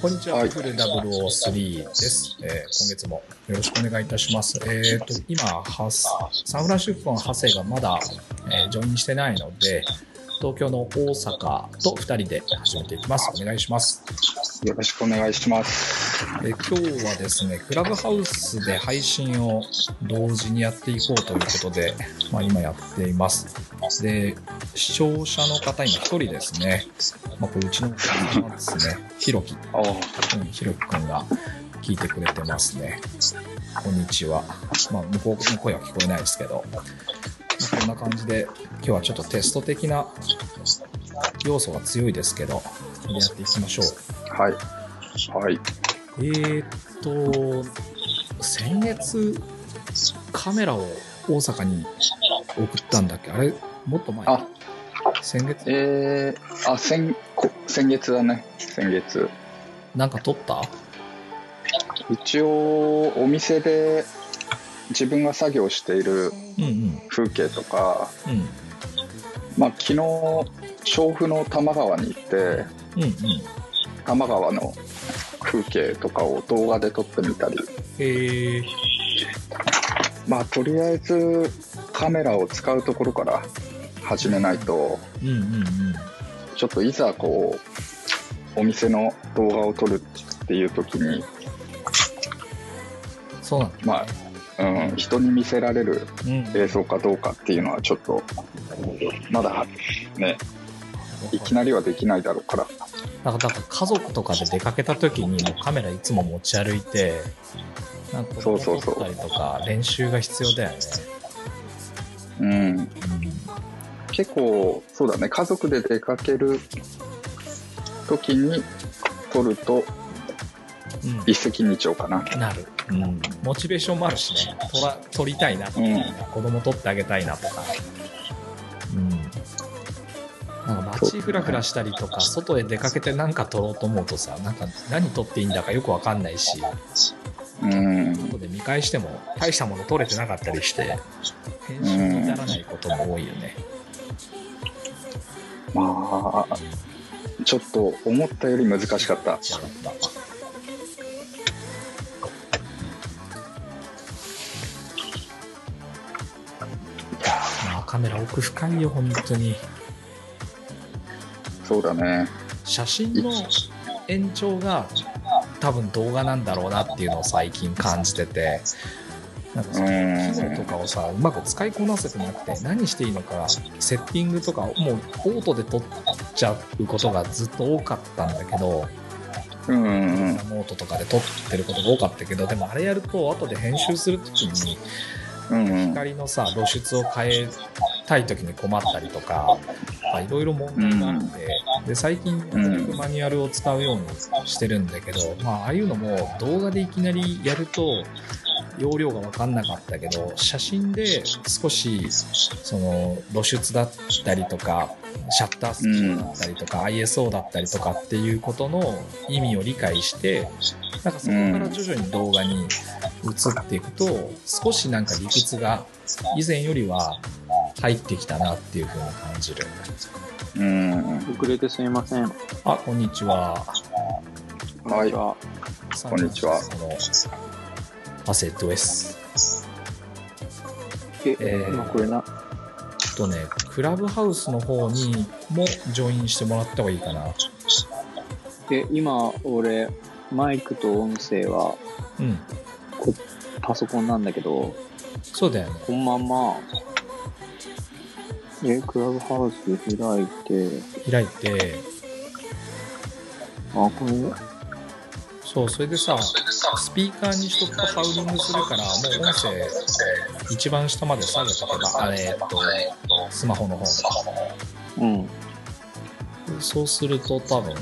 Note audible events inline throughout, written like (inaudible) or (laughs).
こんにちは、はいフル003です、えー今月もよろしくお願いいたします。えっ、と、今、ハスサンフランシスコのハセがまだ、えージョインしてないので、東京の大阪と2人で始めていきます。お願いします。よろしくお願いします。えー今日はですね、クラブハウスで配信を同時にやっていこうということで、まあ、今やっています。で、視聴者の方、今一人ですね。まあ、これうちの子なんですね。ひろき。おうん、ひろきくんが聞いてくれてますね。こんにちは。まあ、向こうの声は聞こえないですけど、まあこんな感じで、今日はちょっとテスト的な要素が強いですけど、やっていきましょう。はい。はい。えーっと、先月、カメラを大阪に送ったんだっけ？あれ、もっと前？あ、先月、えー、あ、先、こ先月だね。先月。なんか撮った？一応、お店で自分が作業しているうんうん。風景とか、うん。まあ、昨日、調布の多摩川に行って、うんうん。多摩川の風景とかを動画で撮ってみたり、えー、まあ、とりあえずカメラを使うところから始めないと、うんうんうん。ちょっといざこう、お店の動画を撮るっていう時に、そうなんだ、ね。まうん、人に見せられるうん。映像かどうかっていうのはちょっと、まだね、いきなりはできないだろうから。なんか、だから家族とかで出かけた時にもうカメラいつも持ち歩いて、なんかそうそうそう撮ったりとか練習が必要だよね。うん、結構、そうだね、家族で出かける時に撮るとうん。うん。一石二鳥かな。なる。うん。モチベーションもあるしね。撮ら、撮りたいなとか、うん子供撮ってあげたいなとか。うん。なんか街フラフラしたりとか、外へ出かけてなんか撮ろうと思うとさ、なんか何撮っていいんだかよくわかんないし、うん、後で見返しても大したもの撮れてなかったりして、編集に至らないことも多いよね。まあ、ちょっと思ったより難しかった。カメラ奥深いよ、本当に。そうだね。写真の延長が多分動画なんだろうなっていうのを最近感じてて。なんかそのうん機能とかをさ、うまく使いこなせてなくて、何していいのか、セッティングとか、もうオートで撮っちゃうことがずっと多かったんだけど、うん。ノートとかで撮ってることが多かったけど、でもあれやると、後で編集するときに。光のさ、露出を変えたいときに困ったりとか、まあいろいろ問題があって、で、最近、なるべくマニュアルを使うようにしてるんだけど、まあ、ああいうのも動画でいきなりやると、容量が分かんなかったけど、写真で少し、その、露出だったりとか、シャッタースピードだったりとか、ISO だったりとかっていうことの意味を理解して、なんかそこから徐々に動画に移っていくと、少しなんか理屈が以前よりは入ってきたなっていうふうに感じる。うん。遅れてすみません。あ、こんにちは。はい。はこんにちはアセットです。え、えー今これな、とね、クラブハウスの方にもジョインしてもらった方がいいかな。え、今、俺、マイクと音声はうん。パソコンなんだけど、そうだよね。このまま、え、クラブハウス開いて、開いて、あ、これ、そう、それでさ、スピーカーにしとくとハウリングするから、もう音声一番下まで下げとけば、あれ、えっと、スマホの方うん。で。そうすると多分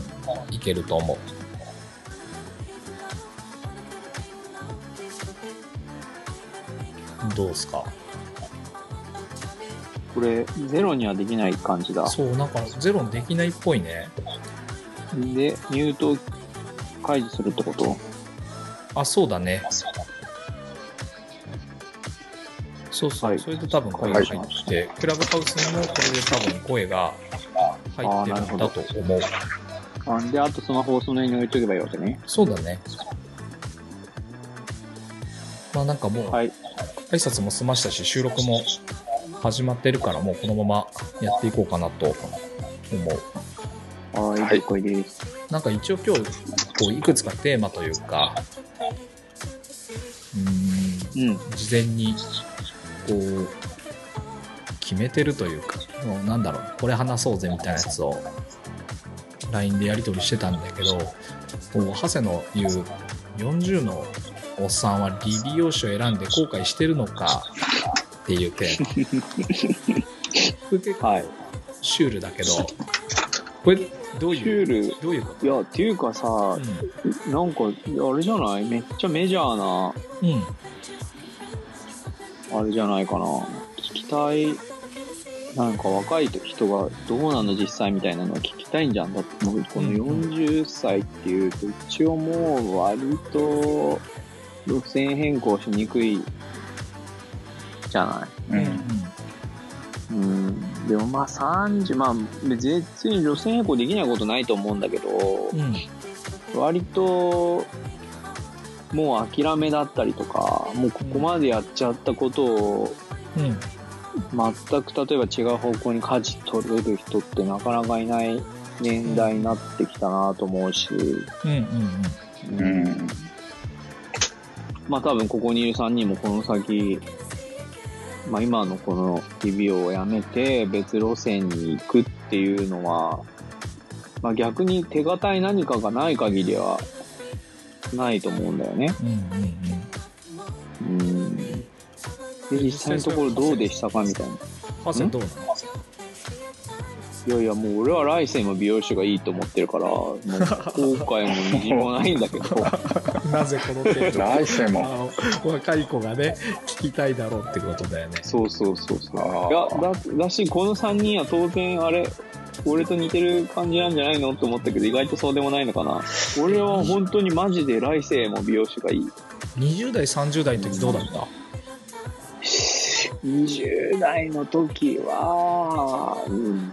いけると思う。どうすか？これ、ゼロにはできない感じだ。そう、なんかゼロにできないっぽいね。で、ミュート解除するってこと？あ、そうだね。そうそう、はいそれで多分声が入って、クラブハウスにもこれで多分声が入ってるんだと思う。あで、あとその放送の辺に置いとけばいいわけね。そうだね。まあなんかもう、はい。挨拶も済ましたし、収録も始まってるから、もうこのままやっていこうかなと思う。はい、はい。なんか一応今日、こう、いくつかテーマというか、うーん、うん。事前に、こう、決めてるというか、もうなんだろう、これ話そうぜみたいなやつを、LINE でやり取りしてたんだけど、こう、長谷の言う、40のおっさんは理美容師を選んで後悔してるのかっていうテーマ。(laughs) 結構はい。シュールだけど、これどうシいう、ュール。どういうこと？いや、っていうかさ、なんか、あれじゃない？めっちゃメジャーな、うん。うん。あれじゃないかな。聞きたい、なんか若い人がどうなの？実際みたいなのは聞きたいんじゃん。だってもうこのうん40歳っていうと、一応もう割と路線変更しにくいじゃない？うん。うん。でもまあ30、まあ別に路線変更できないことないと思うんだけど、うん。割ともう諦めだったりとか、もうここまでやっちゃったことをうん。全く例えば違う方向に舵取れる人ってなかなかいない年代になってきたなと思うし、うん。うん。うん。まあ多分ここにいる3人もこの先、まあ今のこのリビオをやめて別路線に行くっていうのは、まあ逆に手堅い何かがない限りはないと思うんだよね。うん。うん。うん。うん。で、実際のところどうでしたかみたいな。ハセどうなの？いやいや、もう俺は来世も美容師がいいと思ってるから、もう後悔もみじんもないんだけど、(laughs) なぜこのテーマ来世も。若い子がね、聞きたいだろうってことだよね。そうそうそうそう。あいや、ーだ、だし、この3人は当然、あれ、俺と似てる感じなんじゃないのって思ったけど、意外とそうでもないのかな。俺は本当にマジで来世も美容師がいい。20代、30代の時どうだった？20代の時は、うん、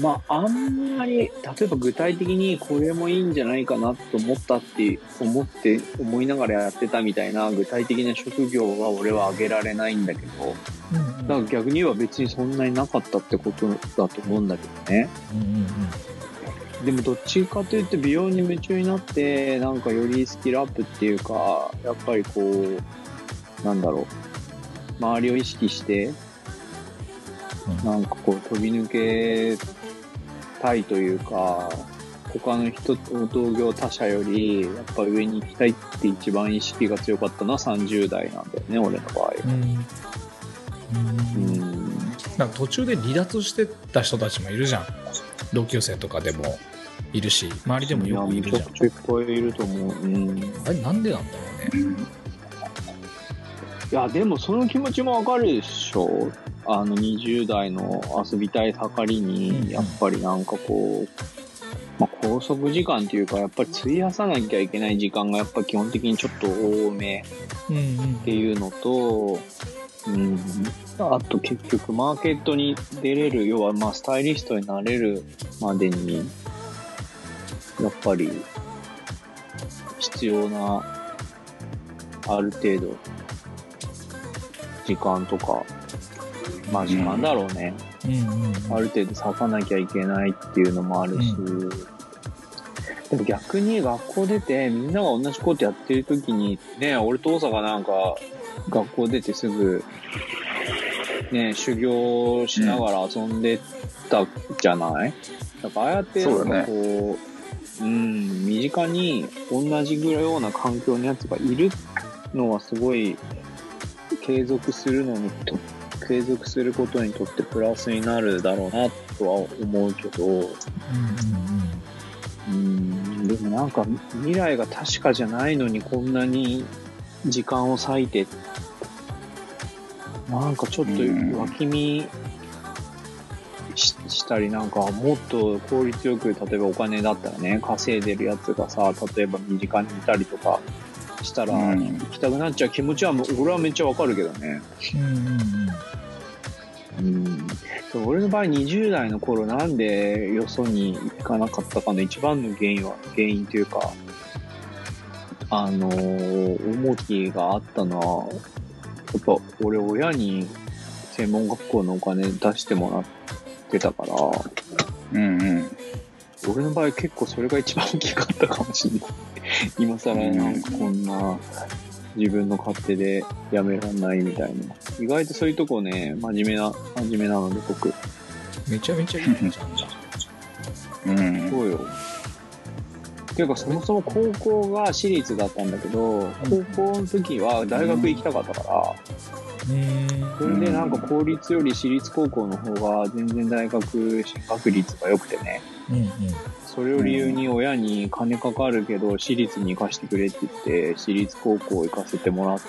まあ、あんまり、例えば具体的にこれもいいんじゃないかなと思ったって思って、思いながらやってたみたいな具体的な職業は俺は挙げられないんだけど、うんだから逆に言えば別にそんなになかったってことだと思うんだけどね。うんうん。でもどっちかというと美容に夢中になって、なんかよりスキルアップっていうか、やっぱりこう、なんだろう、周りを意識して、うん。なんかこう飛び抜けたいというか、他の人、同業他社より、やっぱ上に行きたいって一番意識が強かったのは30代なんだよね、俺の場合。うんうんうんうん。なんか途中で離脱してた人たちもいるじゃん同級生とかでもいるし周りでもよくいるじゃんめちゃくちゃいっぱいいると思う。うん。あれなんでなんだろうねいや、でもその気持ちもわかるでしょあの、20代の遊びたい盛りうん。に、やっぱりなんかこう、まあ、拘束時間っていうか、やっぱり費やさなきゃいけない時間がやっぱ基本的にちょっと多めうんうんっていうのと、うん、あと結局マーケットに出れる、要はまあスタイリストになれるまでに、やっぱり必要な、ある程度、時間とか、まあ時間だろうね。うんうんある程度割かなきゃいけないっていうのもあるし、うでも逆に学校出てみんなが同じことやってる時に、ね、俺と大阪なんか学校出てすぐ、ね、修行しながら遊んでたじゃない、だからああやってなんかこう、うん、身近に同じぐらいような環境のやつがいるのはすごい継続するのにと継続することにとってプラスになるだろうなとは思うけど、うんうん、でもなんか未来が確かじゃないのにこんなに時間を割いて、なんかちょっと脇見ししたりなんかもっと効率よく例えばお金だったらね稼いでるやつがさ例えば身近にいたりとかしたらうん。行きたくなっちゃう気持ちはもう俺はめっちゃわかるけどね。うんうんうんうん。うん、そう俺の場合20代の頃なんでよそに行かなかったかの一番の原因は原因というかあのー重きがあったのはやっぱ俺親に専門学校のお金出してもらってたから。うんうん。俺の場合結構それが一番大きかったかもしれない。今更なんかこんな自分の勝手でやめらんないみたいな。意外とそういうとこね真面目な真面目なので僕。めちゃめちゃいいじゃん。うん。そうよ。ていうか、そもそも高校が私立だったんだけど、高校の時は大学行きたかったから、うん。それでなんか公立より私立高校の方が全然大学進学率が良くてね、うん。うんそれを理由に親に金かかるけど、私立に行かしてくれって言って、私立高校行かせてもらっ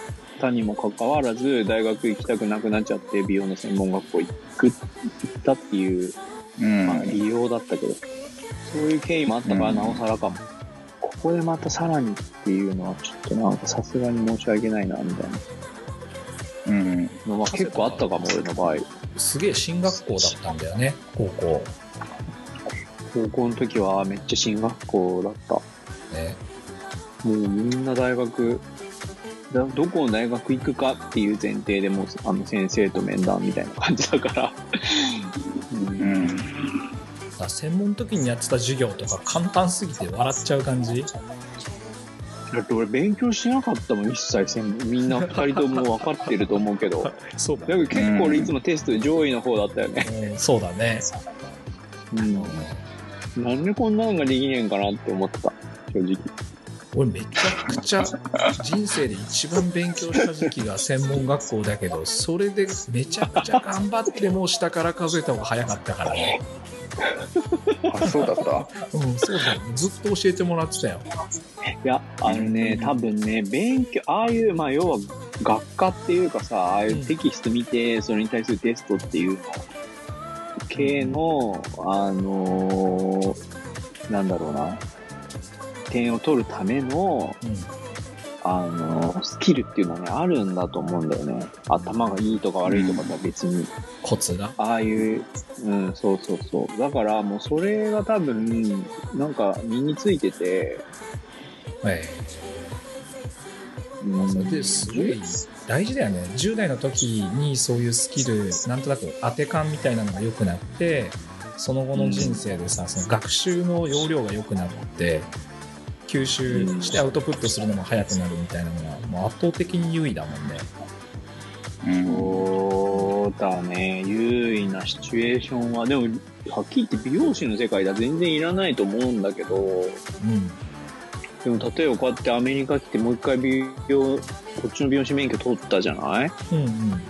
たにもかかわらず、大学行きたくなくなっちゃって、美容の専門学校行く、行ったっていううん。まあ、利用だったけど、そういう経緯もあったから、うんなおさらかも。ここでまたさらにっていうのは、ちょっとなんかさすがに申し訳ないな、みたいうん。なのは結構あったかも、俺の場合。すげえ進学校だったんだよね高校高校の時はめっちゃ進学校だった。ねもうみんな大学、だどこの大学行くかっていう前提でもう、あの、先生と面談みたいな感じだから。うんうん。だから専門の時にやってた授業とか簡単すぎて笑っちゃう感じだって俺勉強しなかったもん、一切せん。みんな二人とも分かってると思うけど。だ (laughs) そうだけど結構俺いつもテストで上位の方だったよね。うんそうだねうん。なんでこんなのができねえんかなって思ってた、正直。俺めちゃくちゃ人生で一番勉強した時期が専門学校だけどそれでめちゃくちゃ頑張ってもう下から数えた方が早かったからね。あ、そうだった？うんそうだよ。ずっと教えてもらってたよ。いや、あのね、多分ね、勉強、ああいう、まあ、要は、学科っていうかさ、ああいうテキスト見て、それに対するテストっていうの、系の、あのーなんだろうな、点を取るための、うん。あのースキルっていうのはね、あるんだと思うんだよね。頭がいいとか悪いとかとは別に。コツが？ああいう、うん、そうそうそう。だからもうそれが多分、なんか身についてて、えうん。えそれですごい大事だよね10代の時にそういうスキルなんとなく当て感みたいなのが良くなってその後の人生でさ、その学習の容量が良くなって吸収してアウトプットするのも早くなるみたいなのはもう圧倒的に優位だもんねうん。そうだね。優位なシチュエーションは、でも、はっきり言って美容師の世界では全然いらないと思うんだけど、うんでも例えばこうやってアメリカ来てもう一回美容、こっちの美容師免許取ったじゃない？うんうん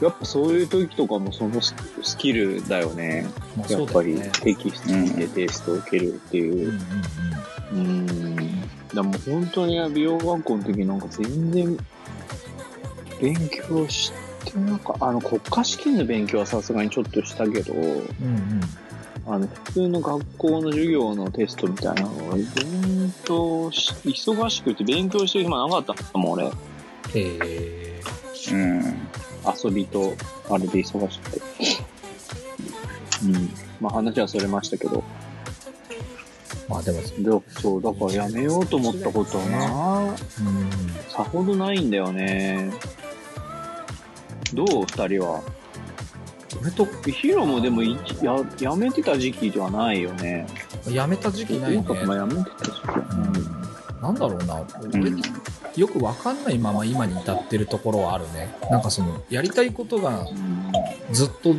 やっぱそういう時とかもそのススキルだよね。まあやっぱりテキスト見てテストを受けるっていう。うんうんうん。だからもう本当に美容学校の時なんか全然勉強してなんか、あの国家試験の勉強はさすがにちょっとしたけど、うんうんうんあの普通の学校の授業のテストみたいなのは勉強し、忙しくて勉強してる暇なかったもん俺。えーうん。遊びとあれで忙しくて。うん。まあ話はそれましたけど。まあでもでそう、だからやめようと思ったことはな、うんさほどないんだよね。どう二人は？俺とヒロもでもいややめてた時期ではないよね。辞めた時期ないねなんかまあやめてた時期。なんだろうな、う俺ん。よくわかんないまま今に至ってるところはあるね。なんかその、やりたいことがずっと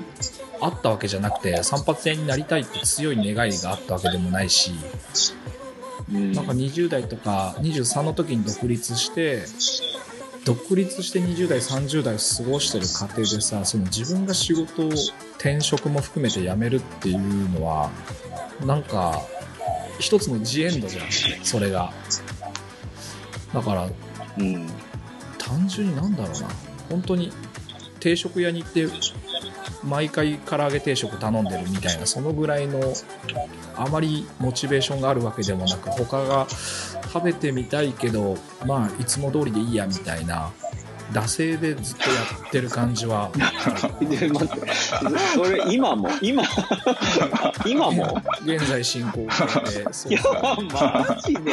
あったわけじゃなくて、散髪屋になりたいって強い願いがあったわけでもないし、うん。なんか20代とか23の時に独立して、独立して20代、30代過ごしてる過程でさ、その自分が仕事を転職も含めて辞めるっていうのは、なんか、一つのジエンドじゃん、それが。だから、うん。単純になんだろうな本当に定食屋に行って毎回唐揚げ定食頼んでるみたいなそのぐらいのあまりモチベーションがあるわけでもなく他が食べてみたいけどまあいつも通りでいいやみたいな惰性でずっとやってる感じは。それ今も？今 (laughs) 今も？現在進行形でいやマジで。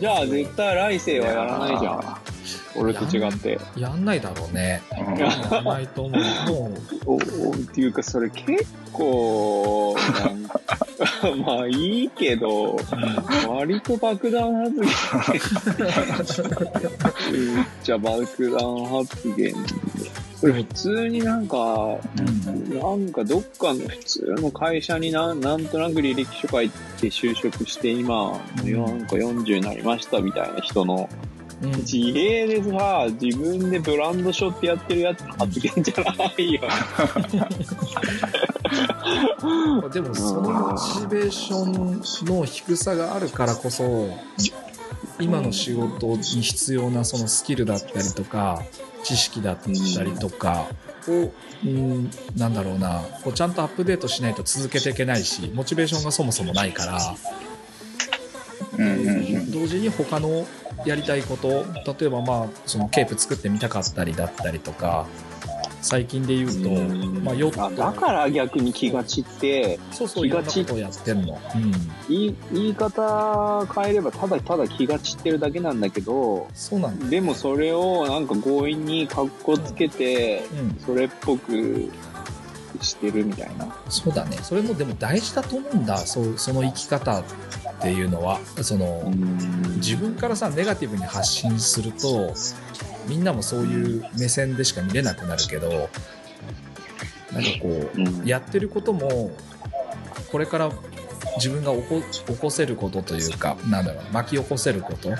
じゃあ絶対来世はやらないじゃん俺と違って。やんないだろうね。うん。やらないと思うもうおおっていうかそれ結構 (laughs) まあいいけど割と爆弾発言めっちゃ爆弾発言これ普通になんかなんかどっかの普通の会社にななんとなく履歴書書いて就職して今、なんか40になりましたみたいな人のうん自営でさ、自分でブランドショってやってるやつの発言じゃないよ。(laughs) でもそのモチベーションの低さがあるからこそ今の仕事に必要なそのスキルだったりとか知識だったりとかを、うん、なんだろうなこうちゃんとアップデートしないと続けていけないしモチベーションがそもそもないからうんうんうん同時に他のやりたいこと。例えばまあそのケープ作ってみたかったりだったりとか最近で言うと、まあ、ヨッあトだから逆に気が散って、そうそういろんなことをやってんの。うん。言い言い方変えればただただ気が散ってるだけなんだけど、そうなんだ。でもそれをなんか強引に格好つけて、うん、それっぽくしてるみたいな。そうだね。それもでも大事だと思うんだ。そうその生き方っていうのは、その自分からさネガティブに発信すると、みんなもそういう目線でしか見れなくなるけど、なんかこううんやってることもこれから自分が起こ起こせることというか、なんだろう、巻き起こせること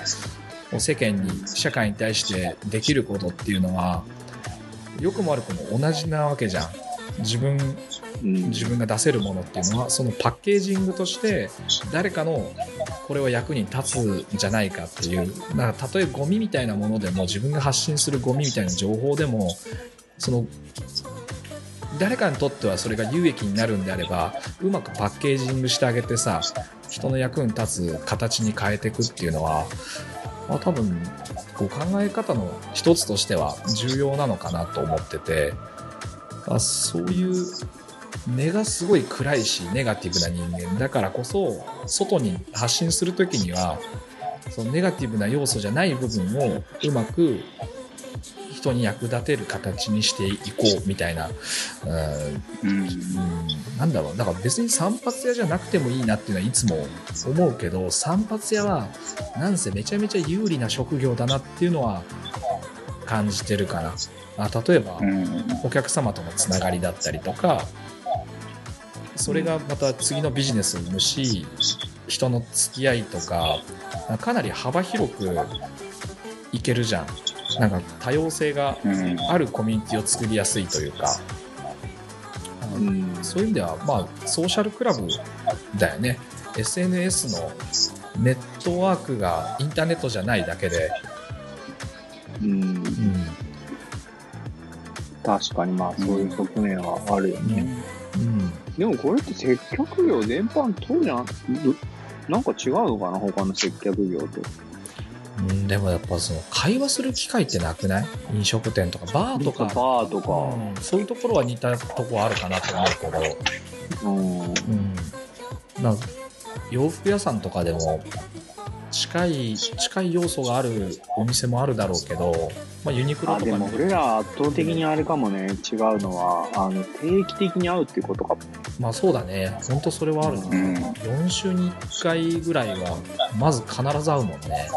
を世間に、社会に対してできることっていうのは、良くも悪くも同じなわけじゃん。自分うん。自分が出せるものっていうのはそのパッケージングとして誰かのこれは役に立つんじゃないかっていうだからたとえゴミみたいなものでも自分が発信するゴミみたいな情報でもその誰かにとってはそれが有益になるんであればうまくパッケージングしてあげてさ人の役に立つ形に変えていくっていうのは、まあ、多分こう考え方の一つとしては重要なのかなと思っててあそういう根がすごい暗いしネガティブな人間だからこそ外に発信する時にはそのネガティブな要素じゃない部分をうまく人に役立てる形にしていこうみたいな、うんなんだろう。だから別に散髪屋じゃなくてもいいなっていうのはいつも思うけど散髪屋はなんせめちゃめちゃ有利な職業だなっていうのは感じてるかな。あ例えば、うん。お客様とのつながりだったりとかそれがまた次のビジネスを生むし人の付き合いとかかなり幅広くいけるじゃん。なんか多様性がうん。あるコミュニティを作りやすいというか、うん。そういう意味ではまあソーシャルクラブだよね。SNS のネットワークがインターネットじゃないだけで、うん。うん確かにまあそういう側面はあるよね。うん、でもこれって接客業全般そうじゃんどなんか違うのかな他の接客業と。うん、でもやっぱその会話する機会ってなくない？飲食店とかバーとか、バーとか。うん、そういうところは似たとこあるかなと思うけど、うん。うん、な洋服屋さんとかでも近い近い要素があるお店もあるだろうけど、まあ、ユニクロあ、でもとかね俺ら圧倒的にあれかもね、違うのは、あの、定期的に会うっていうことか。も。まあそうだね。本当それはあるな、うん。4週に1回ぐらいはまず必ず会うもんね、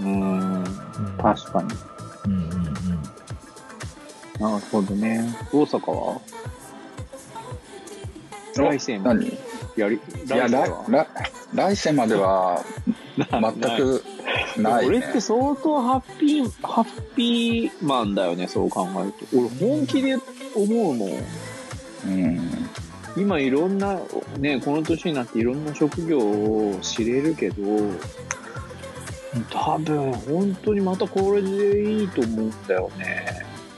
うん。うん、確かに。うんうんうん。なるほどね。大阪は？来世も何？いやり、や、来来世は来来世までは全くない、ね。俺って相当ハッピー、ハッピーマンだよね、そう考えると。俺本気で思うもん。うん。今いろんな、ね、この年になっていろんな職業を知れるけど、多分本当にまたこれでいいと思うんだよね。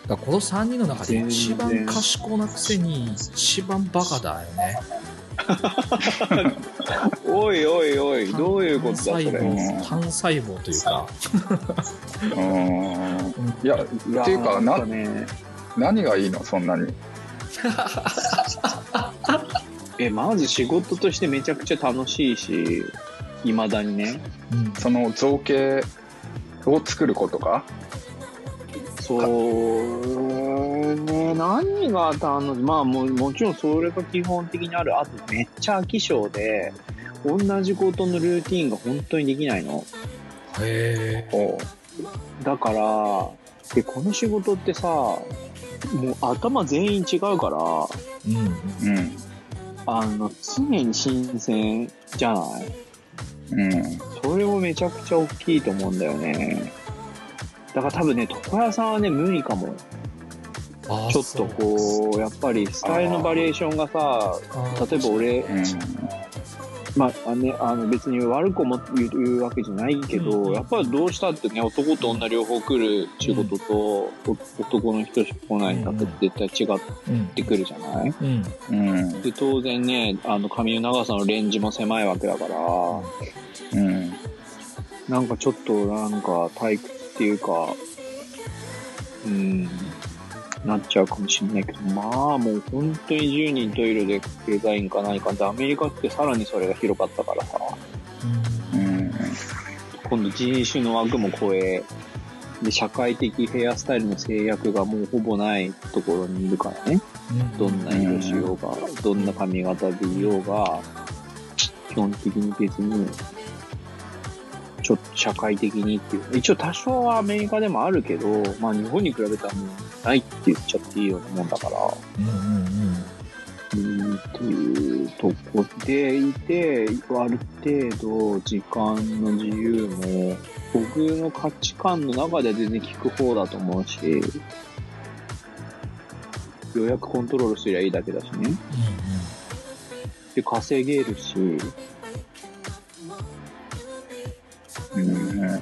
だからこの3人の中で一番賢なくせに一番バカだよね (laughs) おいおいおい、どういうことだそれ。単細うん胞単細胞というか、うん。いやっていうかなんなかね、何がいいの？そんなに。(laughs) え、まず仕事としてめちゃくちゃ楽しいし、未だにね。うんその造形を作ることか？そうね、何が楽しいまあももちろんそれが基本的にある。あとめっちゃ飽き性で、同じことのルーティンが本当にできないの。へえ。おだから、で、この仕事ってさ、もう頭全員違うから、うん。うんあの、常に新鮮じゃない？うんそれもめちゃくちゃ大きいと思うんだよね。だから多分ね、床屋さんはね、無理かも。ちょっとこう、やっぱりスタイルのバリエーションがさ、例えば俺、うん。まあ、あね、あの別に悪くも言う言うわけじゃないけど、うんやっぱりどうしたってね、男と女両方来る仕事と、お男の人しか来ないんだって絶対違っうん。てくるじゃない？うん。うん。で、当然ね、あの髪の長さのレンジも狭いわけだから、うん。なんかちょっとなんか退屈っていうか、うん、なっちゃうかもしれないけど、まあもう本当に10人トイレでデザインか何かで、アメリカってさらにそれが広かったからさ、うん今度人種の枠も超え、で、社会的ヘアスタイルの制約がもうほぼないところにいるからね。うん。どんな色しようが、どんな髪型でいようが、基本的に別に、ちょっと社会的にっていう。一応多少はアメリカでもあるけど、まあ日本に比べたらもうないって言っちゃっていいようなもんだから、うんうんうん。うんっていうとこでいて、ある程度時間の自由も、僕の価値観の中では全然聞く方だと思うし、予約コントロールすりゃいいだけだしね。で、稼げるし、うん。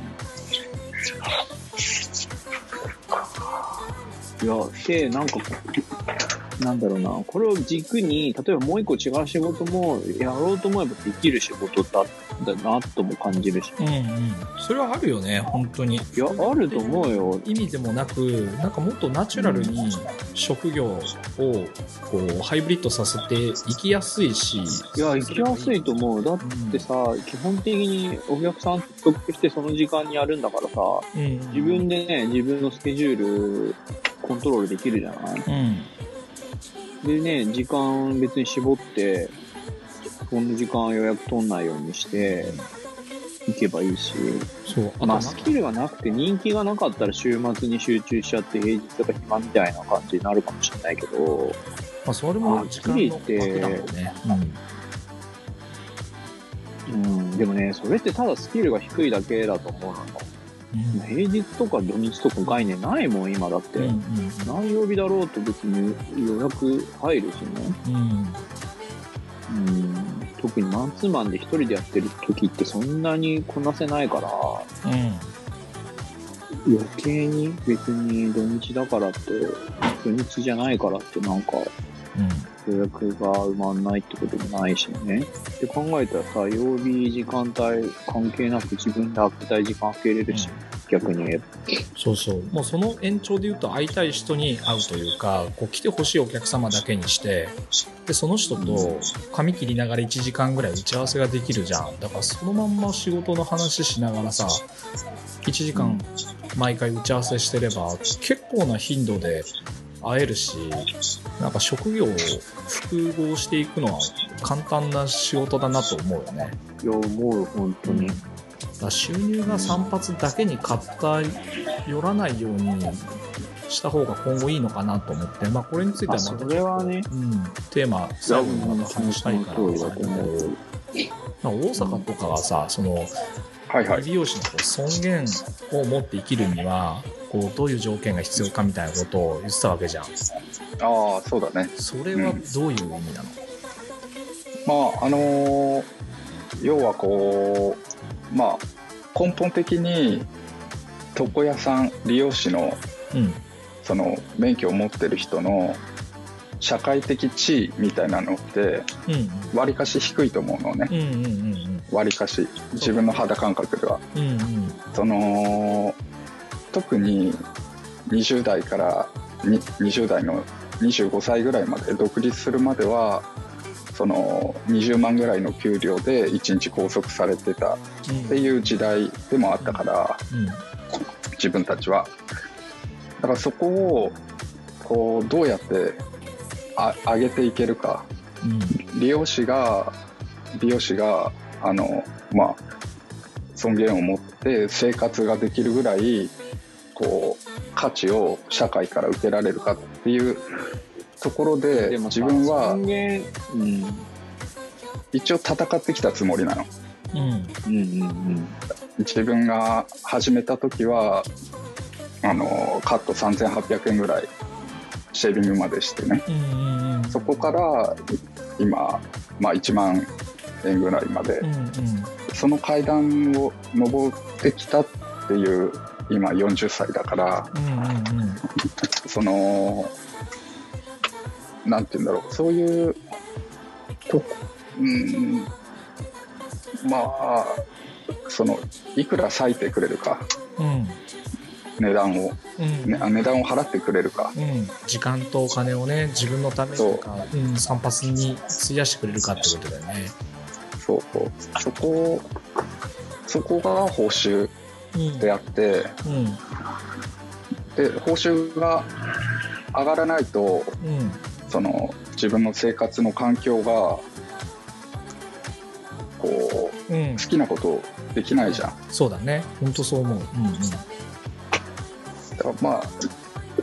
いや、で、なんか、なんだろうな、これを軸に、例えばもう一個違う仕事もやろうと思えばできる仕事だだなとも感じるし。うんうん。それはあるよね、本当に。いや、あると思うよ。意味でもなく、なんかもっとナチュラルに職業をこうハイブリッドさせて生きやすいし。いや、行きやすいと思う。だってさ、基本的にお客さんと特定してその時間にやるんだからさ、うん、自分でね、自分のスケジュールコントロールできるじゃないうん。でね、時間別に絞って、この時間予約取んないようにして、行けばいいし。そう。あとまあ、なんかスキルがなくて人気がなかったら週末に集中しちゃって平日とか暇みたいな感じになるかもしれないけど、まあ、それも時間の枠だもんね。うん、でもね、それってただスキルが低いだけだと思うのよ。うん。平日とか土日とか概念ないもん、今だって。うんうん何曜日だろうと別に予約入るしね。うん。うん、特にマンツーマンで一人でやってる時ってそんなにこなせないから、うん。余計に別に土日だからって、土日じゃないからってなんか予約が埋まんないってこともないしね。で考えたらさ、曜日時間帯関係なく自分で開けたい時間開けれるし、逆に言えば。そうそう。もうその延長で言うと会いたい人に会うというか、こう来てほしいお客様だけにして、で、その人と髪切りながら1時間ぐらい打ち合わせができるじゃん。だからそのまんま仕事の話しながらさ、1時間毎回打ち合わせしてれば結構な頻度で会えるし、なんか職業を複合していくのは簡単な仕事だなと思うよね。いや、思うよ、本当に。だから収入が散髪だけに偏らないようにした方が今後いいのかなと思って、まあ、これについてはまたれはね、うん、テーマ最後にまた話したいから大阪とかはさそのはいはい。美容師の尊厳を持って生きるにはこうどういう条件が必要かみたいなことを言ってたわけじゃん。ああ、そうだね。それはどういう意味なの、まあ、あのー要はこう、まあ、根本的に、床屋さん、理容師の、うん。その、免許を持ってる人の社会的地位みたいなのってうん。わりかし低いと思うのね。うんうんうんうん。わりかし。自分の肌感覚では。うんうん。その特に20代からに20代の25歳ぐらいまで独立するまではその20万ぐらいの給料で1日拘束されてたっていう時代でもあったからうん。自分たちは。だからそこをこうどうやってあ上げていけるか。うん。利用者が利用者があのまあ尊厳を持って生活ができるぐらいこう価値を社会から受けられるかっていうところで自分は一応戦ってきたつもりなの。うん。うんうん自分が始めた時はあのカット3800円ぐらいシェービングまでしてね。うんうんうん。そこから今、まあ、1万円ぐらいまで。うんうん。その階段を登ってきたっていう今40歳だからうんうんうん。そのなんて言うんだろう。そういうとこうんまあそのいくら割いてくれるか。うん値段を、うん。ね、あ値段を払ってくれるか。うん、時間とお金をね自分のためにとかう、ん、散髪に費やしてくれるかってことだよね。そうそう。そこそこが報酬。うんであってうん。で報酬が上がらないとうんその自分の生活の環境がこううん。好きなことできないじゃん。そうだね。本当そう思う。うんだからまあ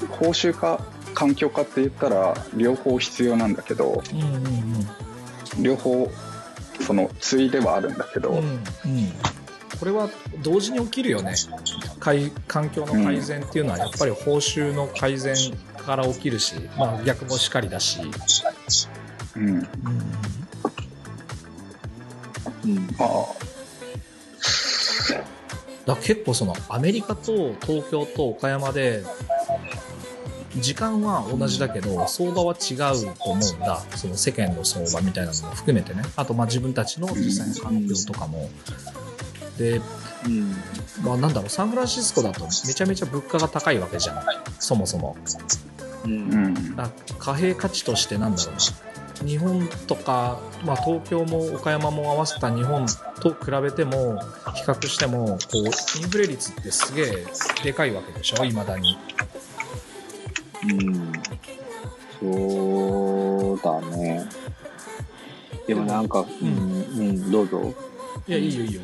報酬か環境かって言ったら両方必要なんだけどうんうんうん。両方その対ではあるんだけど、うんうんうんこれは同時に起きるよね。改環境の改善っていうのはやっぱり報酬の改善から起きるし、まあ、逆もしかりだし、うん。うん。あだ結構そのアメリカと東京と岡山で時間は同じだけど相場は違うと思うんだ。その世間の相場みたいなのも含めてね。あとまあ自分たちの実際の環境とかもで、うん。まあ、なんだろうサンフランシスコだとめちゃめちゃ物価が高いわけじゃん。そもそも。うん。貨幣価値としてなんだろうな。日本とか、まあ、東京も岡山も合わせた日本と比べても比較してもこうインフレ率ってすげえでかいわけでしょ？いまだに。うん。そうだね。でもなんかうん、うん、どうぞ。いやいいよいいよ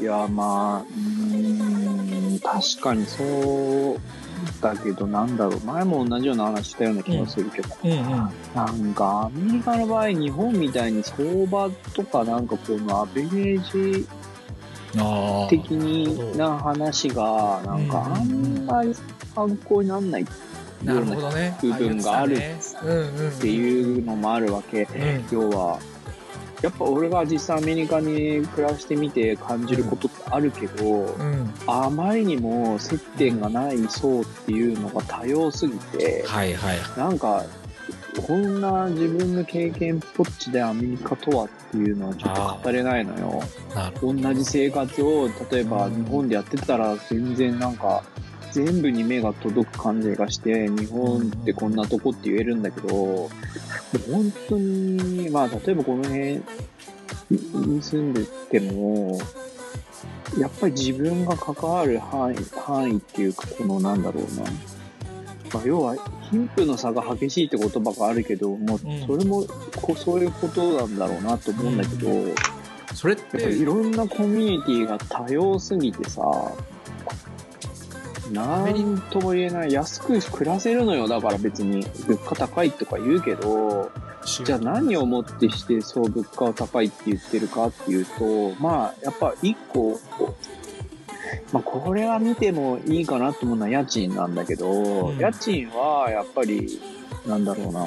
いやまあうーん確かにそうだけどなんだろう。前も同じような話したような気がするけど、うんうん。なんかアメリカの場合日本みたいに相場とかなんかこのアベレージ的にな話がなんかあんまり参考にならないっなるほどね。部分があるね。うんうんていうのもあるわけ、うん。要はやっぱ俺が実際アメリカに暮らしてみて感じることってあるけど、うん。あまりにも接点がない層っていうのが多様すぎて、はいはい。なんか、こんな自分の経験っぽっちでアメリカとはっていうのはちょっと語れないのよ。同じ生活を、例えば日本でやってたら全然なんか、全部に目が届く感じがして、日本ってこんなとこって言えるんだけど、本当に、まあ例えばこの辺に住んでても、やっぱり自分が関わる範囲範囲っていうか、このなんだろうな。まあ、要は、貧富の差が激しいって言葉があるけど、もううんそれもこうそういうことなんだろうなと思うんだけど、どそれっやっぱりいてろんなコミュニティが多様すぎてさ、なんとも言えない。安く暮らせるのよ。だから別に物価高いとか言うけど、じゃあ何をもってしてそう物価が高いって言ってるかっていうと、まあやっぱ一個、まあこれは見てもいいかなと思うのは家賃なんだけど、うん家賃はやっぱり、なんだろうな、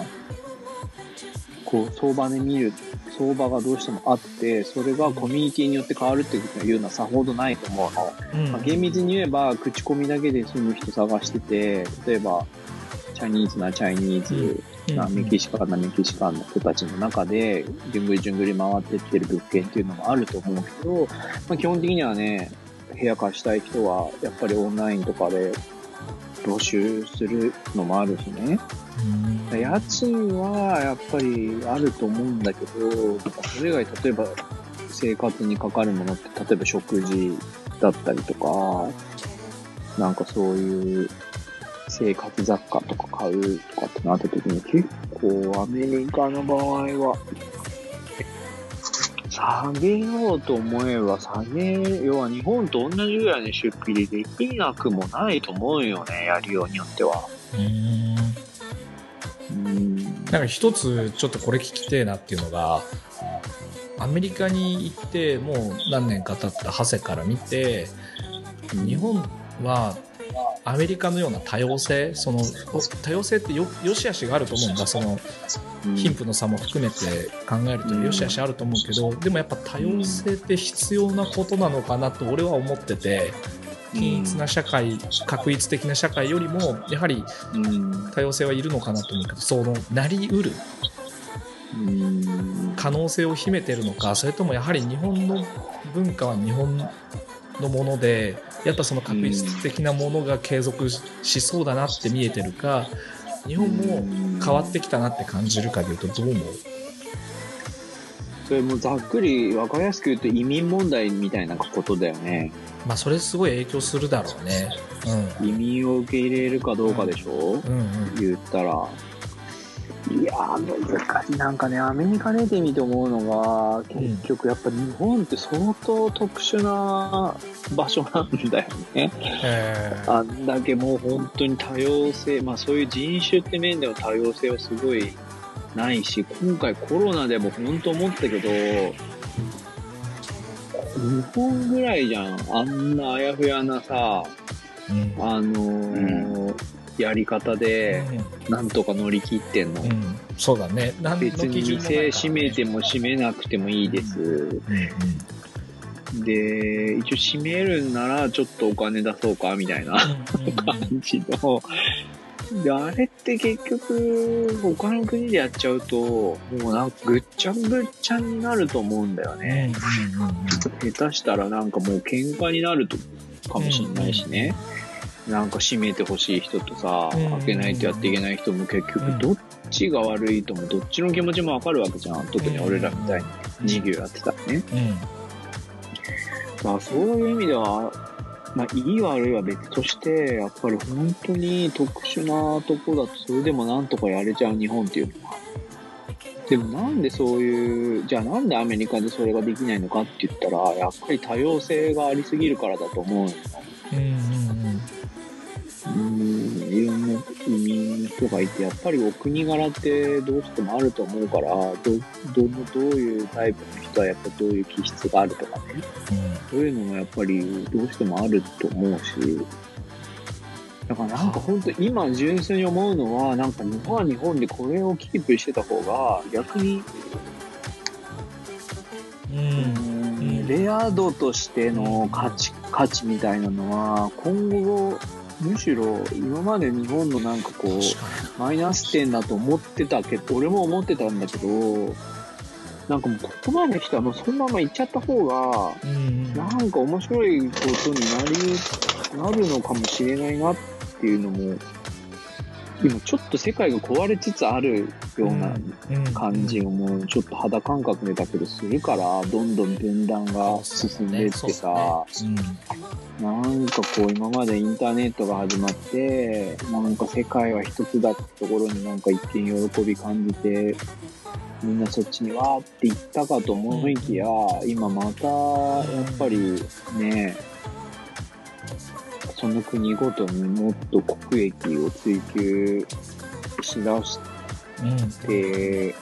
こう相場で見る、相場がどうしてもあって、それがコミュニティによって変わるっていうのはさほどないと思うの。うん。まあ、厳密に言えば口コミだけで住む人探してて例えばチチャニーズなチャイニーズ、なメキシカンなメキシカンの人たちの中で、じゅんぐりじゅんぐり回ってってる物件っていうのもあると思うけど、まあ、基本的にはね、部屋貸したい人は、やっぱりオンラインとかで募集するのもあるしね。家賃はやっぱりあると思うんだけど、それ以外、例えば生活にかかるものって、例えば食事だったりとか、なんかそういう生活雑貨とか買うとかってなった時に結構アメリカの場合は下げようと思えば下げ、要は日本と同じぐらいの出費でできなくもないと思うよね、やりようによっては。うんうん。なんか一つちょっとこれ聞きてえなっていうのがアメリカに行ってもう何年か経ったハセから見て日本はアメリカのような多様性その多様性ってよよしあしがあると思うんだその貧富の差も含めて考えるとよしあしあると思うけどでもやっぱ多様性って必要なことなのかなと俺は思ってて均一な社会確一的な社会よりもやはりうん。多様性はいるのかなと思うけどそのなりうるうん。可能性を秘めてるのかそれともやはり日本の文化は日本のものでやっぱその確実的なものが継続しそうだなって見えてるか日本も変わってきたなって感じるかでいうとどう思う？それもざっくり分かりやすく言うと移民問題みたいなことだよね。まあそれすごい影響するだろうね。移民を受け入れるかどうかでしょ、うんうんうん。言ったら。いやー、難しい。なんかね、アメリカ出てみて思うのが、結局やっぱ日本って相当特殊な場所なんだよね。えーあんだけもう本当に多様性、まあそういう人種って面での多様性はすごいないし、今回コロナでも本当思ったけど、日本ぐらいじゃん。あんなあやふやなさ、うんあのーやり方で、なんとか乗り切ってんの。うんうんそうだね何の別に店閉めても閉めなくてもいいです。うんうんで、一応閉めるんならちょっとお金出そうかみたいなうんうん感じの。で、あれって結局、他の国でやっちゃうと、もうなんかぐっちゃぐっちゃになると思うんだよね。うんうんうん下手したらなんかもう喧嘩になるとかもしれないしね。なんか閉めてほしい人とさ、うん開けないとやっていけない人も結局どっちが悪いともどっちの気持ちもわかるわけじゃん。特に俺らみたいに事業やってたらね。うんまあそういう意味では、まあいい悪いは別として、やっぱり本当に特殊なとこだとそれでもなんとかやれちゃう日本っていうのは。でもなんでそういう、じゃあなんでアメリカでそれができないのかって言ったら、やっぱり多様性がありすぎるからだと思うのよ。うんうんうん、いろんな移民の人がいて、やっぱりお国柄ってどうしてもあると思うから、ど、どの、どういうタイプの人はやっぱどういう気質があるとかね。そういうのもやっぱりどうしてもあると思うし、だからなんか本当今純粋に思うのは、なんか日本は日本でこれをキープしてた方が逆に、うん。うんレア度としての価値、価値みたいなのは今後むしろ今まで日本のなんかこう、マイナス点だと思ってたけど、俺も思ってたんだけど、なんかもうここまで来たらもうそのまま行っちゃった方が、なんか面白いことになり、なるのかもしれないなっていうのも、今ちょっと世界が壊れつつあるような感じをもうちょっと肌感覚でだけどするから、どんどん分断が進んでいってさ、なんかこう今までインターネットが始まって、なんか世界は一つだってところになんか一見喜び感じて、みんなそっちにわーって行ったかと思いきや、今またやっぱりね、その国ごとにもっと国益を追求しだしうんうんて、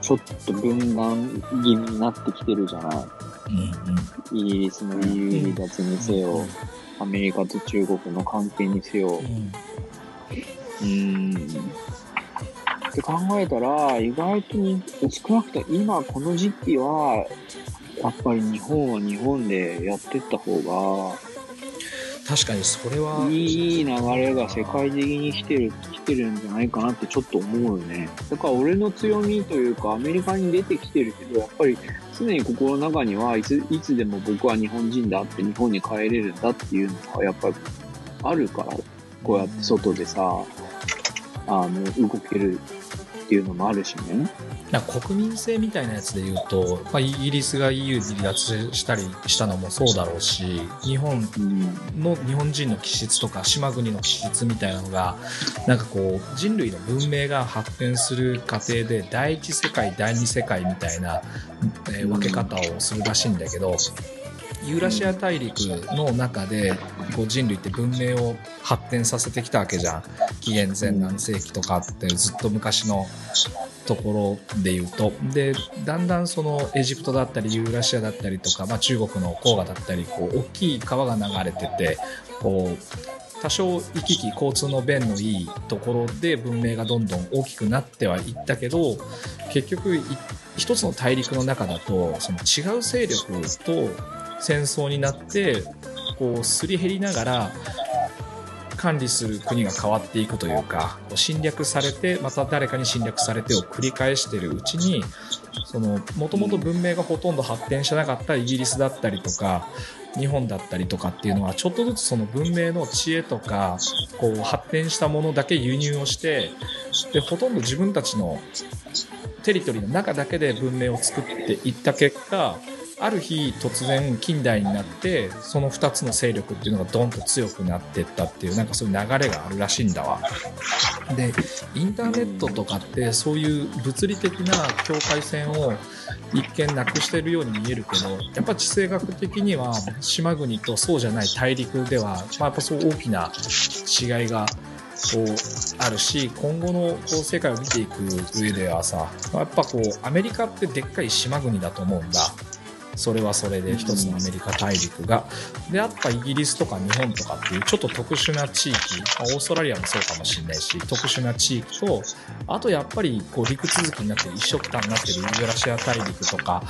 ちょっと分断気味になってきてるじゃない。うんイギリスの EU 離脱にせよ、アメリカと中国の関係にせよう、んうーん。って考えたら、意外とに少なくとも今この時期は、やっぱり日本は日本でやってった方が、確かにそれはいい流れが世界的に来てる、来てるんじゃないかなってちょっと思うよね。だから俺の強みというか、アメリカに出てきてるけど、やっぱり常に心の中にはいつ、いつでも僕は日本人だって日本に帰れるんだっていうのがやっぱりあるから、こうやって外でさ、あの、動けるっていうのもあるしね。国民性みたいなやつで言うと、まあ、イギリスが EU に離脱したりしたのもそうだろうし日本うん。の日本人の気質とか島国の気質みたいなのがなんかこう人類の文明が発展する過程で第一世界第二世界みたいな、えー分け方をするらしいんだけどユーラシア大陸の中でこう人類って文明を発展させてきたわけじゃん。紀元前何世紀とかってずっと昔のところで言うと。でだんだんそのエジプトだったりユーラシアだったりとか、まあ、中国の黄河だったりこう大きい川が流れててこう多少行き来交通の便のいいところで文明がどんどん大きくなってはいったけど結局一つの大陸の中だとその違う勢力と戦争になってこうすり減りながら管理する国が変わっていくというか侵略されてまた誰かに侵略されてを繰り返しているうちにそのもともと文明がほとんど発展してなかったイギリスだったりとか日本だったりとかっていうのはちょっとずつその文明の知恵とかこう発展したものだけ輸入をしてでほとんど自分たちのテリトリーの中だけで文明を作っていった結果ある日突然近代になってその2つの勢力っていうのがドンと強くなってったっていうなんかそういう流れがあるらしいんだわ。でインターネットとかってそういう物理的な境界線を一見なくしてるように見えるけどやっぱ地政学的には島国とそうじゃない大陸では、まあ、やっぱそう大きな違いがこうあるし今後のこう世界を見ていく上ではさやっぱこうアメリカってでっかい島国だと思うんだそれはそれで一つのアメリカ大陸がでやっぱイギリスとか日本とかっていうちょっと特殊な地域まあオーストラリアもそうかもしれないし特殊な地域とあとやっぱりこう陸続きになって一緒くたになってるユーラシア大陸とか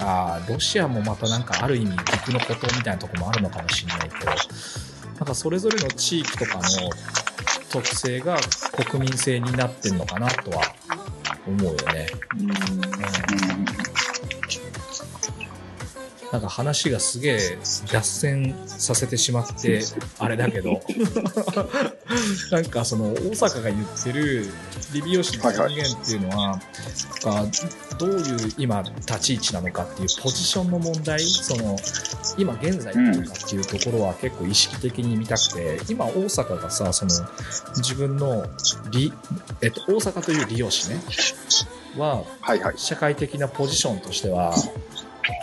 あロシアもまたなんかある意味陸のことみたいなとこもあるのかもしれないけどなんかそれぞれの地域とかの特性が国民性になってんのかなとは思うよね。うん。うんなんか話がすげえ脱線させてしまってあれだけど (laughs) なんかその大阪が言ってる理美容師の尊厳っていうのは、どういう今立ち位置なのかっていうポジションの問題その今現在なのかっていうところは結構意識的に見たくて今大阪がさその自分の理、えっと、大阪という理容師ねは。社会的なポジションとしては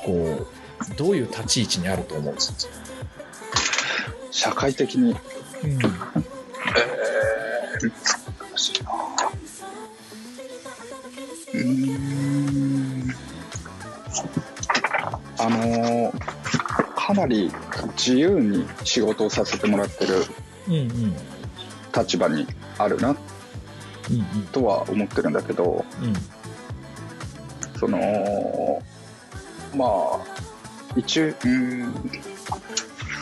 こうどういう立ち位置にあると思う、社会的に。うん、難しいな。うーん。あのーかなり自由に仕事をさせてもらってるうんうん立場にあるなうんとは思ってるんだけど、うんその、まあ、一応、うーん、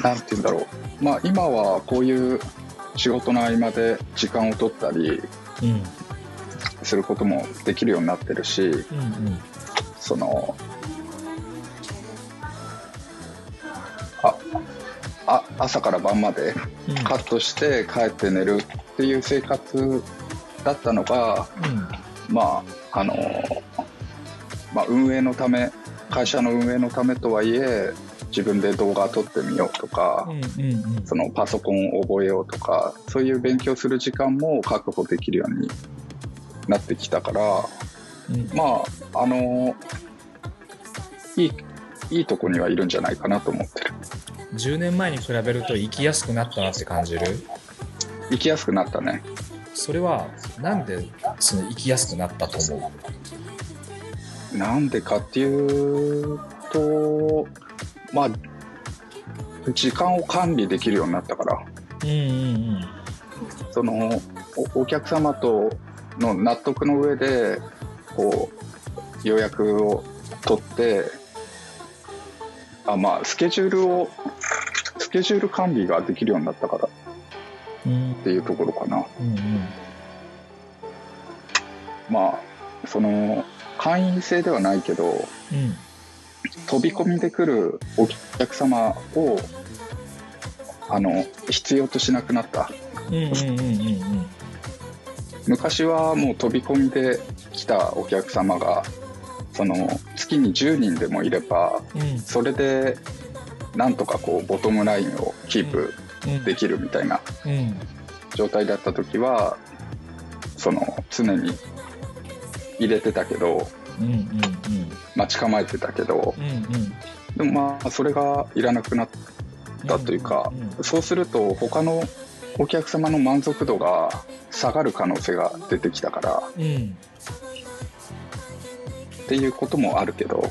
なんて言うんだろう。まあ、今はこういう仕事の合間で時間を取ったりうんすることもできるようになってるし、うんうんその、あ、あ朝から晩までうんカットして帰って寝るっていう生活だったのが、まあ、あの、まあ、運営のため、会社の運営のためとはいえ、自分で動画撮ってみようとか、そのパソコンを覚えようとか、そういう勉強する時間も確保できるようになってきたから、うんまあ、あの、いい、いいとこにはいるんじゃないかなと思ってる。10年前に比べると生きやすくなったなって感じる？生きやすくなったね。それはなんでその生きやすくなったと思なんでかっていうと、まあ、時間を管理できるようになったから、ううんうん。そのおお客様との納得の上でこう予約を取ってあまあスケジュールをケジュール管理ができるようになったから。うんっていうところかな。うんうん。まあ、その、会員制ではないけど、うん。飛び込みで来るお客様を、あの、必要としなくなった。昔はもう飛び込みで来たお客様が、その、月に10人でもいれば、うん。うんそれで、なんとかこう、ボトムラインをキープうん。できるみたいなうん。状態だった時は、その、常に入れてたけど、うんうん待ち構えてたけど、うんうんでもまあ、それがいらなくなったというか、そうすると他のお客様の満足度が下がる可能性が出てきたからうんうんっていうこともあるけど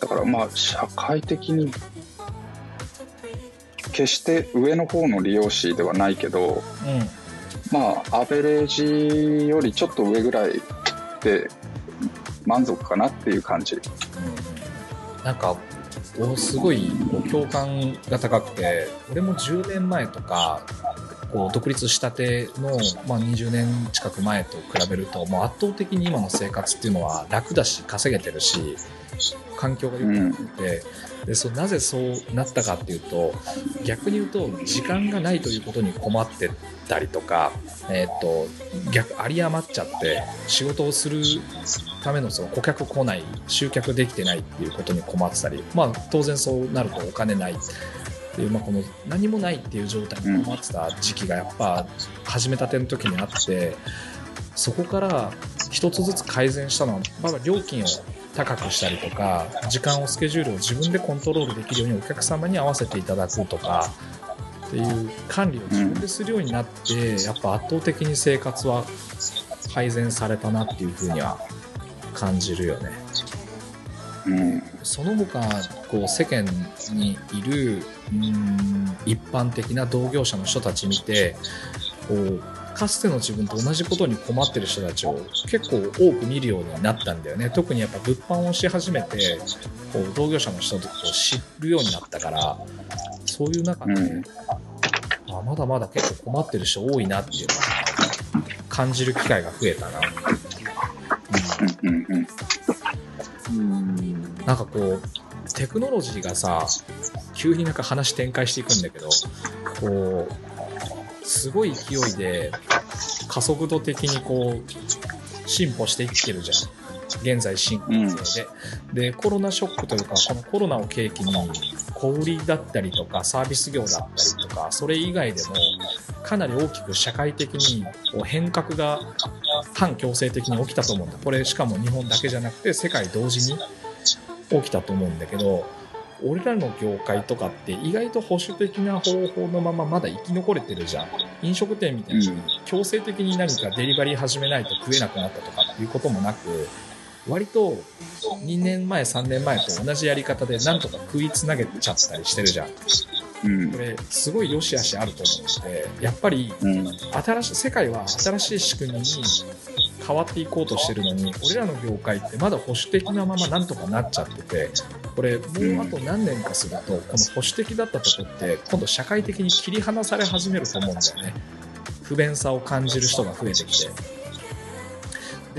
だからまあ社会的に決して上の方の利用者ではないけどうん。まあアベレージよりちょっと上ぐらいて満足かなっていう感じ。うんなんかおすごい共感が高くて俺も10年前とかこう独立したての、まあ、20年近く前と比べるともう圧倒的に今の生活っていうのは楽だし稼げてるし環境が良くなってて、でそなぜそうなったかっていうと逆に言うと時間がないということに困ってたりとか、えー、と逆有り余っちゃって仕事をするためのその顧客来ない集客できてないっていうことに困ってたり、まあ、当然そうなるとお金ない。っていう、まあ、この何もないっていう状態に困ってた時期がやっぱ始めたての時にあってそこから一つずつ改善したのは、まあ、料金を高くしたりとか時間をスケジュールを自分でコントロールできるようにお客様に合わせていただくとかっていう管理を自分でするようになってやっぱ圧倒的に生活は改善されたなっていうふうには感じるよね。うん。その他こう世間にいるうーん一般的な同業者の人たち見てこうかつての自分と同じことに困ってる人たちを結構多く見るようになったんだよね。特にやっぱ物販をし始めてこう同業者の人を知るようになったからそういう中で、うん。あまだまだ結構困ってる人多いなっていうのは感じる機会が増えたな。うんうんうん。うん。なんかこう、テクノロジーがさ、急になんか話展開していくんだけど、こう、すごい勢いで加速度的にこう、進歩していってるじゃん。現在進行形で、で、コロナショックというか、このコロナを契機に、小売りだったりとか、サービス業だったりとか、それ以外でも、かなり大きく社会的にこう変革が反強制的に起きたと思うんだ。これしかも日本だけじゃなくて世界同時に起きたと思うんだけど、俺らの業界とかって意外と保守的な方法のまままだ生き残れてるじゃん。飲食店みたいにうん強制的に何かデリバリー始めないと食えなくなったとかっていうこともなく、割と2年前、3年前と同じやり方でなんとか食いつなげちゃったりしてるじゃん。うんこれ、すごい良し悪しあると思って、やっぱりうん新しい世界は新しい仕組みに変わっていこうとしてるのに俺らの業界ってまだ保守的なままなんとかなっちゃっててこれもうあと何年かするとこの保守的だったとこって今度社会的に切り離され始めると思うんだよね。不便さを感じる人が増えてきて。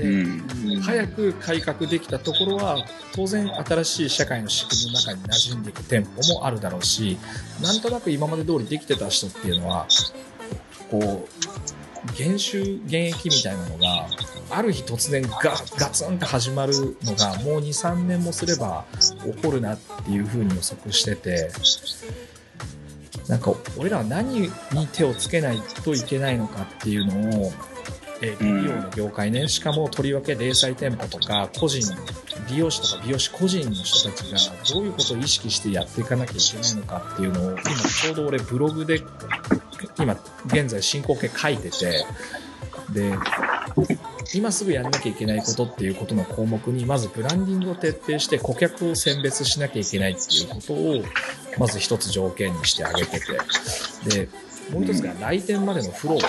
で、うん。早く改革できたところは当然新しい社会の仕組みの中に馴染んでいく店舗もあるだろうしなんとなく今まで通りできてた人っていうのはこう減収減益みたいなのがある日突然ガガツンと始まるのがもう23年もすれば起こるなっていうふうに予測しててなんか俺らは何に手をつけないといけないのかっていうのをえー美容の業界ね、しかもとりわけ零細店舗とか個人美容師とか美容師個人の人たちがどういうことを意識してやっていかなきゃいけないのかっていうのを今ちょうど俺ブログで今現在進行形書いててで今すぐやんなきゃいけないことっていうことの項目にまずブランディングを徹底して顧客を選別しなきゃいけないっていうことをまず一つ条件にしてあげてて。でもう一つが来店までのフローを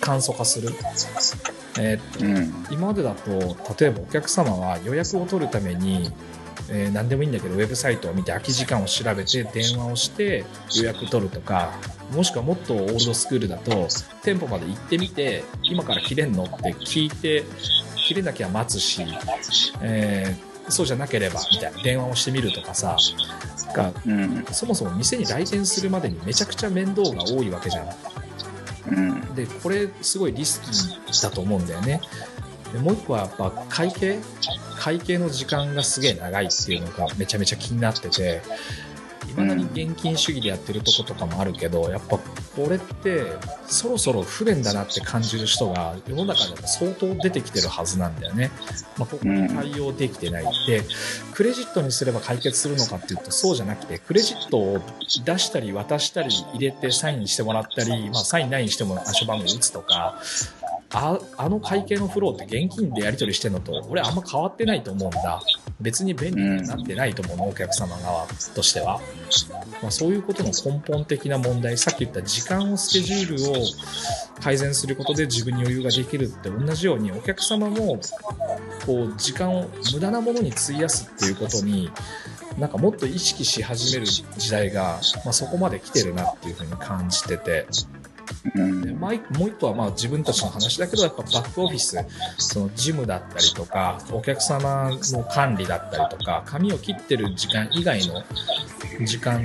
簡素化する。えーっとうん今までだと例えばお客様は予約を取るためにえー何でもいいんだけどウェブサイトを見て空き時間を調べて電話をして予約取るとかもしくはもっとオールドスクールだと店舗まで行ってみて今から切れんのって聞いて切れなきゃ待つし、えーそうじゃなければみたいな電話をしてみるとかさがうん。そもそも店に来店するまでにめちゃくちゃ面倒が多いわけじゃん。うん。でこれすごいリスキーだと思うんだよね。でもう一個はやっぱ会計？会計の時間がすげえ長いっていうのがめちゃめちゃ気になってていまだに現金主義でやってるとことかもあるけどやっぱこれってそろそろ不便だなって感じる人が世の中でも相当出てきてるはずなんだよね、まあ、ここに対応できてないでクレジットにすれば解決するのかっていうとそうじゃなくてクレジットを出したり渡したり入れてサインしてもらったり、まあ、サインないにしても暗証番号打つとかああの会計のフローって現金でやり取りしてるのと俺あんま変わってないと思うんだ。別に便利になってないと思うの、お客様側としては、まあ、そういうことの根本的な問題さっき言った時間をスケジュールを改善することで自分に余裕ができるって同じようにお客様もこう時間を無駄なものに費やすっていうことになんかもっと意識し始める時代が、まあ、そこまで来てるなっていうふうに感じてて。でまあもう一個はまあ自分たちの話だけどやっぱバックオフィスその事務だったりとかお客様の管理だったりとか髪を切ってる時間以外の時間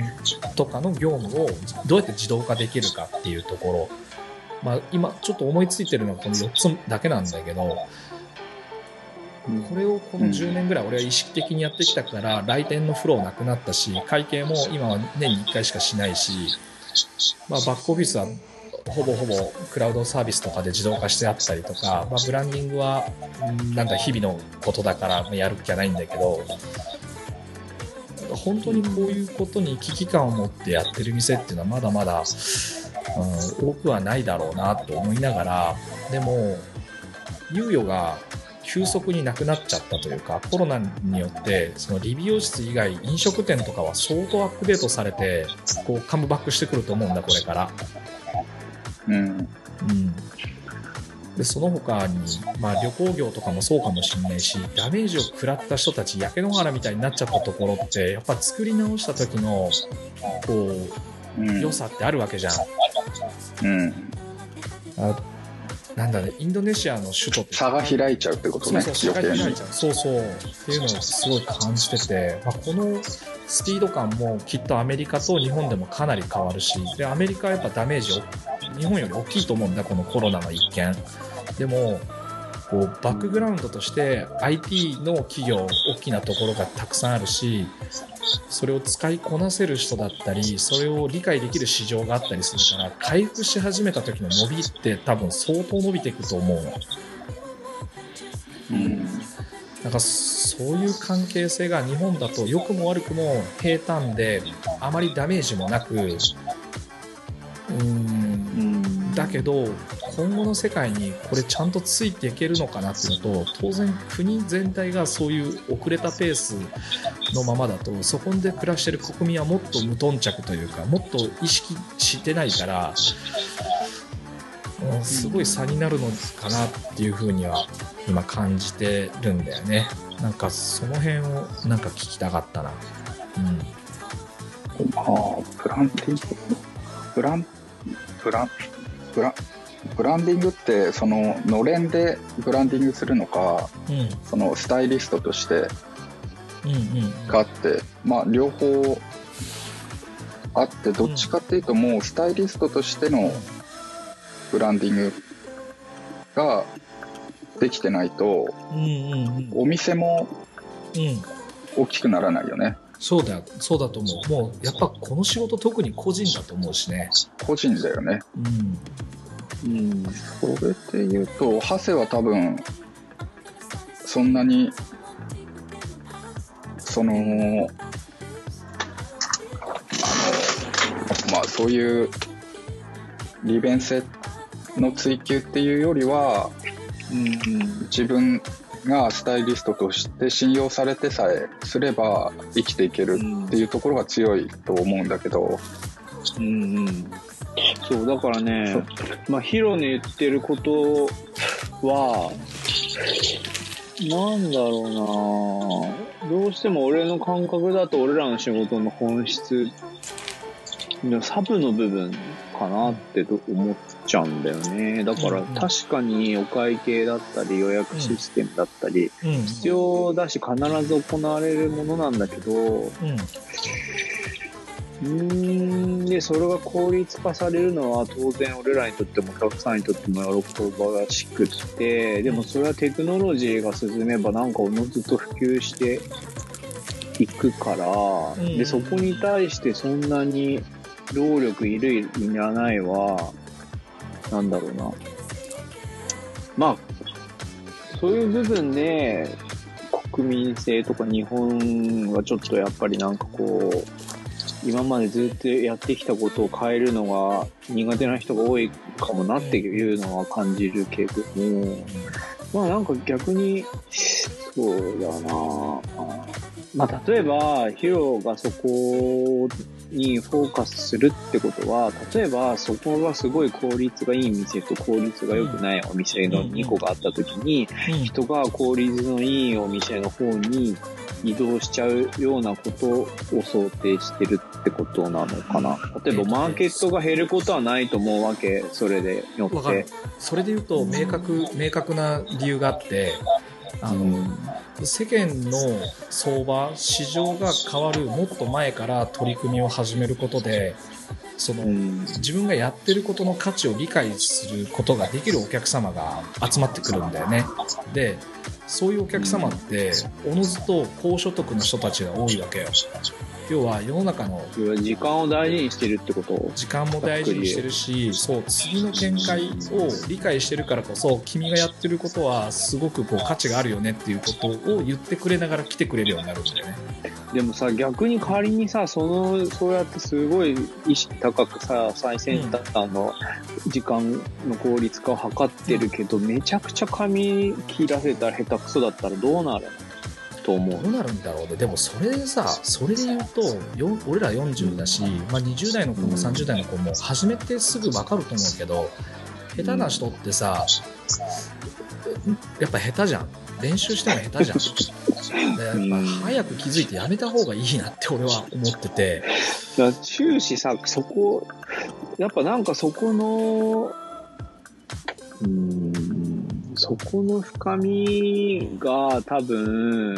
とかの業務をどうやって自動化できるかっていうところ、まあ、今ちょっと思いついてるのはこの4つだけなんだけどこれをこの10年ぐらい俺は意識的にやってきたから来店のフローなくなったし会計も今は年に1回しかしないし、まあ、バックオフィスはほぼほぼクラウドサービスとかで自動化してあったりとか、まあ、ブランディングはなんだ日々のことだからやる気はないんだけど本当にこういうことに危機感を持ってやってる店っていうのはまだまだ、うん、多くはないだろうなと思いながらでも猶予が急速になくなっちゃったというかコロナによってその理美容室以外飲食店とかは相当アップデートされてこうカムバックしてくると思うんだこれから。うん。うん、でその他に、まあ、旅行業とかもそうかもしれないしダメージを食らった人たち焼け野原みたいになっちゃったところってやっぱ作り直した時のこううん。良さってあるわけじゃん。うん。あなんだねインドネシアの首都って差が開いちゃうってことねそうそう、差が開いちゃう。そうそう。っていうのをすごい感じてて、まあ、このスピード感もきっとアメリカと日本でもかなり変わるし、で、アメリカはやっぱダメージを、日本より大きいと思うんだ、このコロナの一件。でも、こう、バックグラウンドとして IT の企業、大きなところがたくさんあるし、それを使いこなせる人だったり、それを理解できる市場があったりするから、回復し始めた時の伸びって多分相当伸びていくと思うの。うんなんかそういう関係性が日本だと良くも悪くも平坦であまりダメージもなくうーんだけど今後の世界にこれちゃんとついていけるのかなっていうのと当然国全体がそういう遅れたペースのままだとそこで暮らしてる国民はもっと無頓着というかもっと意識してないから、すごい差になるのかなっていうふうには今感じてるんだよね。なんかその辺をなんか聞きたかったな。うん。まあブランディングブランブランブランブランディングってそののれんでブランディングするのかうん。そのスタイリストとしてうんうんがあってまあ両方あってどっちかっていうともうスタイリストとしてのブランディングができてないとうんうんお店もうんうん。大きくならないよね。そうだそうだと思う。もうやっぱこの仕事特に個人だと思うしね。個人だよね。うんうん。それで言うと長谷は多分そんなにそのあのまあそういう利便性の追求っていうよりはうん自分がスタイリストとして信用されてさえすれば生きていけるっていうところが強いと思うんだけど、うんうん。そう、だからねまあ、ヒロの言ってることは、なんだろうなどうしても俺の感覚だと俺らの仕事の本質のサブの部分かなってと思っちゃうんだよね。だからうん確かにお会計だったり予約システムだったりうん。必要だし必ず行われるものなんだけど、ううん。ーん、で、それが効率化されるのは当然俺らにとってもお客さんにとっても喜ばしくって、でもそれはテクノロジーが進めばなんかおのずと普及していくから、んで、そこに対してそんなに労力いるいらないは、なんだろうな。まあ、そういう部分で、国民性とか日本はちょっとやっぱりなんかこう、今までずっとやってきたことを変えるのが苦手な人が多いかもなっていうのは感じるけども、まあなんか逆に、そうだなまあ例えば、ヒロがそこにフォーカスするってことは、例えばそこがすごい効率がいい店と効率が良くないお店の2個があった時に、うん。人が効率のいいお店の方に移動しちゃうようなことを想定してるってことなのかな。例えばマーケットが減ることはないと思うわけ、それでよわかるって。。それで言うと、明確、明確な理由があって、あの、世間の相場、市場が変わるもっと前から取り組みを始めることで、その、うん自分がやってることの価値を理解することができるお客様が集まってくるんだよね。で、そういうお客様って、おのずと高所得の人たちが多いわけよ。要は世の中の時間を大事にしてるってこと時間も大事にしてるし、そう、次の展開を理解してるからこそ、君がやってることはすごくこう価値があるよねっていうことを言ってくれながら来てくれるようになるんだよね。でもさ、逆に仮にさ、その、そうやってすごい意識高くさ、最先端の時間の効率化を図ってるけど、めちゃくちゃ髪切らせたら下手くそだったらどうなると思うどうなるんだろうね。でもそれでさ、それで言うと、よ俺ら40だし、まあ、20代の子も30代の子も始めてすぐ分かると思うけど、下手な人ってさ、やっぱ下手じゃん。練習しても下手じゃん。(laughs) でやっぱ早く気づいてやめた方がいいなって俺は思ってて。終始さ、そこ、やっぱなんかそこの、うーん、そこの深みが多分、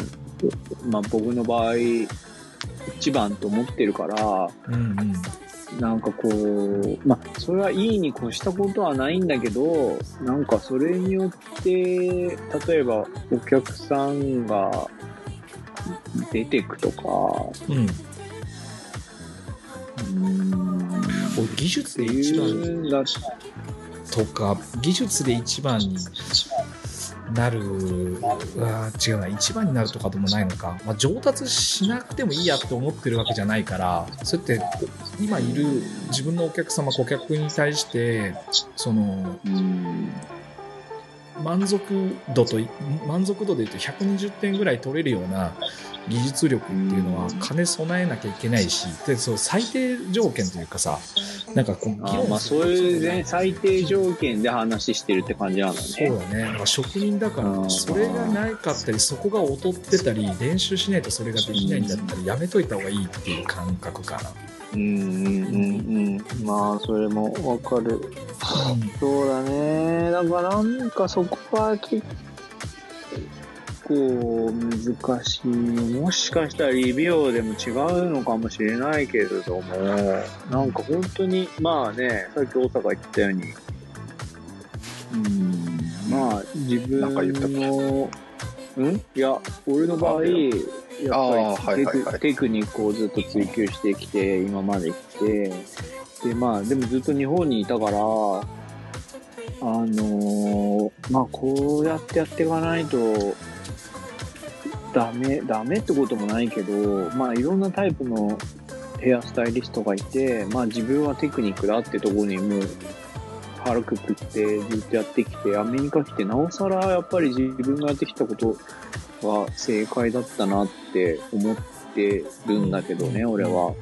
まあ僕の場合、一番と思ってるから、うんうん。なんかこう、まあ、それはいいに越したことはないんだけど、なんかそれによって、例えばお客さんが出てくとか、うん。技術てで一番いうんだとか、技術で一番になる、うわー違うな、一番になるとかでもないのか、まあ、上達しなくてもいいやって思ってるわけじゃないから、そうやって今いる自分のお客様、顧客に対して、その、うん、満足度と、満足度で言うと120点ぐらい取れるような技術力っていうのは兼ね備えなきゃいけないし、で、そう最低条件というかさ、なんかこう、あまあそういうね、最低条件で話してるって感じなのね。そうだね。だから職人だかうら、んそれがないかったり、そこが劣ってたり、練習しないとそれができないんだったら、やめといた方がいいっていう感覚かな。うんうんうんうん。まあそれもわかる。そうだね。だからなんかそこは結構難しい。もしかしたらリビオでも違うのかもしれないけれども、なんか本当に、まあね、さっき大阪言ったように、うん、まあ自分の、んいや、俺の場合、やっぱりテク,、はいはいはい。テクニックをずっと追求してきて、今まで来て、で、まあ、でもずっと日本にいたから、あのーまあ、こうやってやっていかないと、ダメ、ダメってこともないけど、まあ、いろんなタイプのヘアスタイリストがいて、まあ、自分はテクニックだってところにもう、腹くくってずっとやってきて、アメリカ来て、なおさらやっぱり自分がやってきたことが正解だったなって思ってるんだけどね、俺は。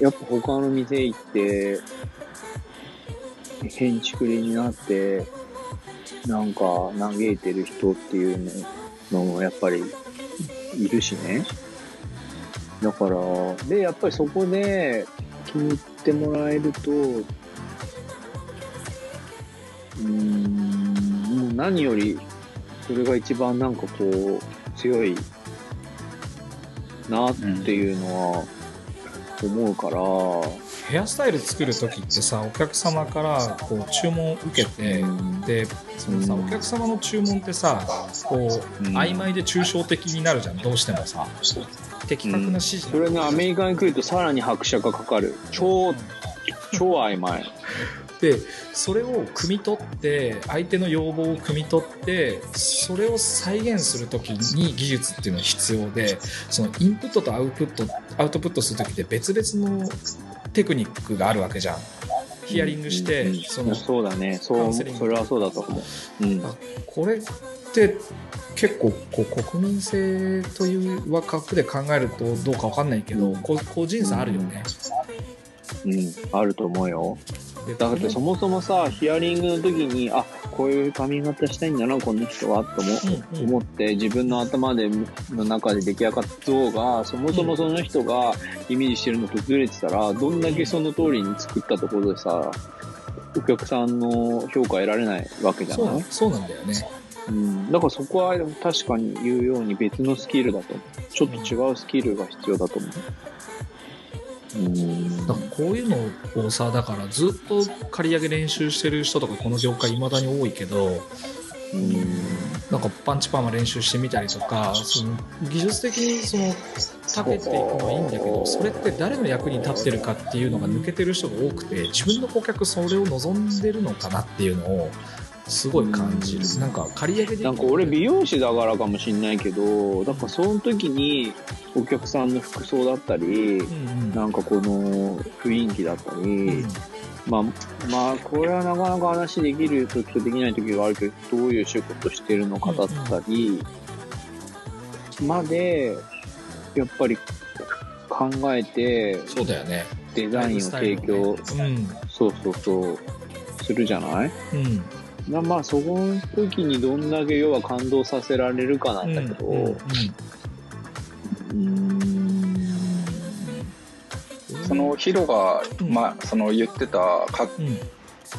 やっぱ他の店行って、変築りになって、なんか嘆いてる人っていうのもやっぱりいるしね。だから、で、やっぱりそこで気に入ってもらえると、うーん、もう何より、それが一番なんかこう、強いなっていうのは思うから、ヘアスタイル作る時ってさお客様からこう注文を受けて、うん。でそのさうん。お客様の注文ってさこう、うん。曖昧で抽象的になるじゃんどうしてもさ。的確な指示それね、アメリカに来るとさらに拍車がかかる。超、超曖昧。(laughs) でそれを汲み取って相手の要望を汲み取ってそれを再現する時に技術っていうのは必要でそのインプットとアウトプットアウトプットする時って別々のテクニックがあるわけじゃんヒアリングして、うんそのそうだね。そう、それはそうだと思う。うん。これって結構こう国民性という枠で考えるとどうかわかんないけど、こ個人差あるよね。うん、あると思うよ。でだってそもそもさ、ヒアリングの時に、あ、こういう髪型したいんだな、この人は、と思,、うんうん思って、自分の頭で、の中で出来上がった像が、そもそもその人がイメージしてるのとずれてたら、どんだけその通りに作ったところでさ、お客さんの評価得られないわけじゃない？そうなんだよね。うん。だからそこは確かに言うように別のスキルだと。ちょっと違うスキルが必要だと思う。だからこういうのをさだからずっと刈り上げ練習してる人とかこの業界いまだに多いけど。なんかパンチパーマ練習してみたりとかその技術的にその長けていくのはいいんだけどそれって誰の役に立ってるかっていうのが抜けてる人が多くて自分の顧客それを望んでるのかなっていうのをすごい感じる。うん。なんか刈り上げでなんか俺美容師だからかもしんないけど、だからその時にお客さんの服装だったり、うんうん。なんかこの雰囲気だったり、うん。まあ、まあ、これはなかなか話できる時とできない時があるけど、どういう仕事してるのかだったり、まで、やっぱり考えてそうだよね。デザインを提供、うん。そうそうそう、するじゃない？うんなまあそこの時にどんだけ要は感動させられるかなうんんだけど、うんそのヒロが、うん。まあ、その言ってたかうん。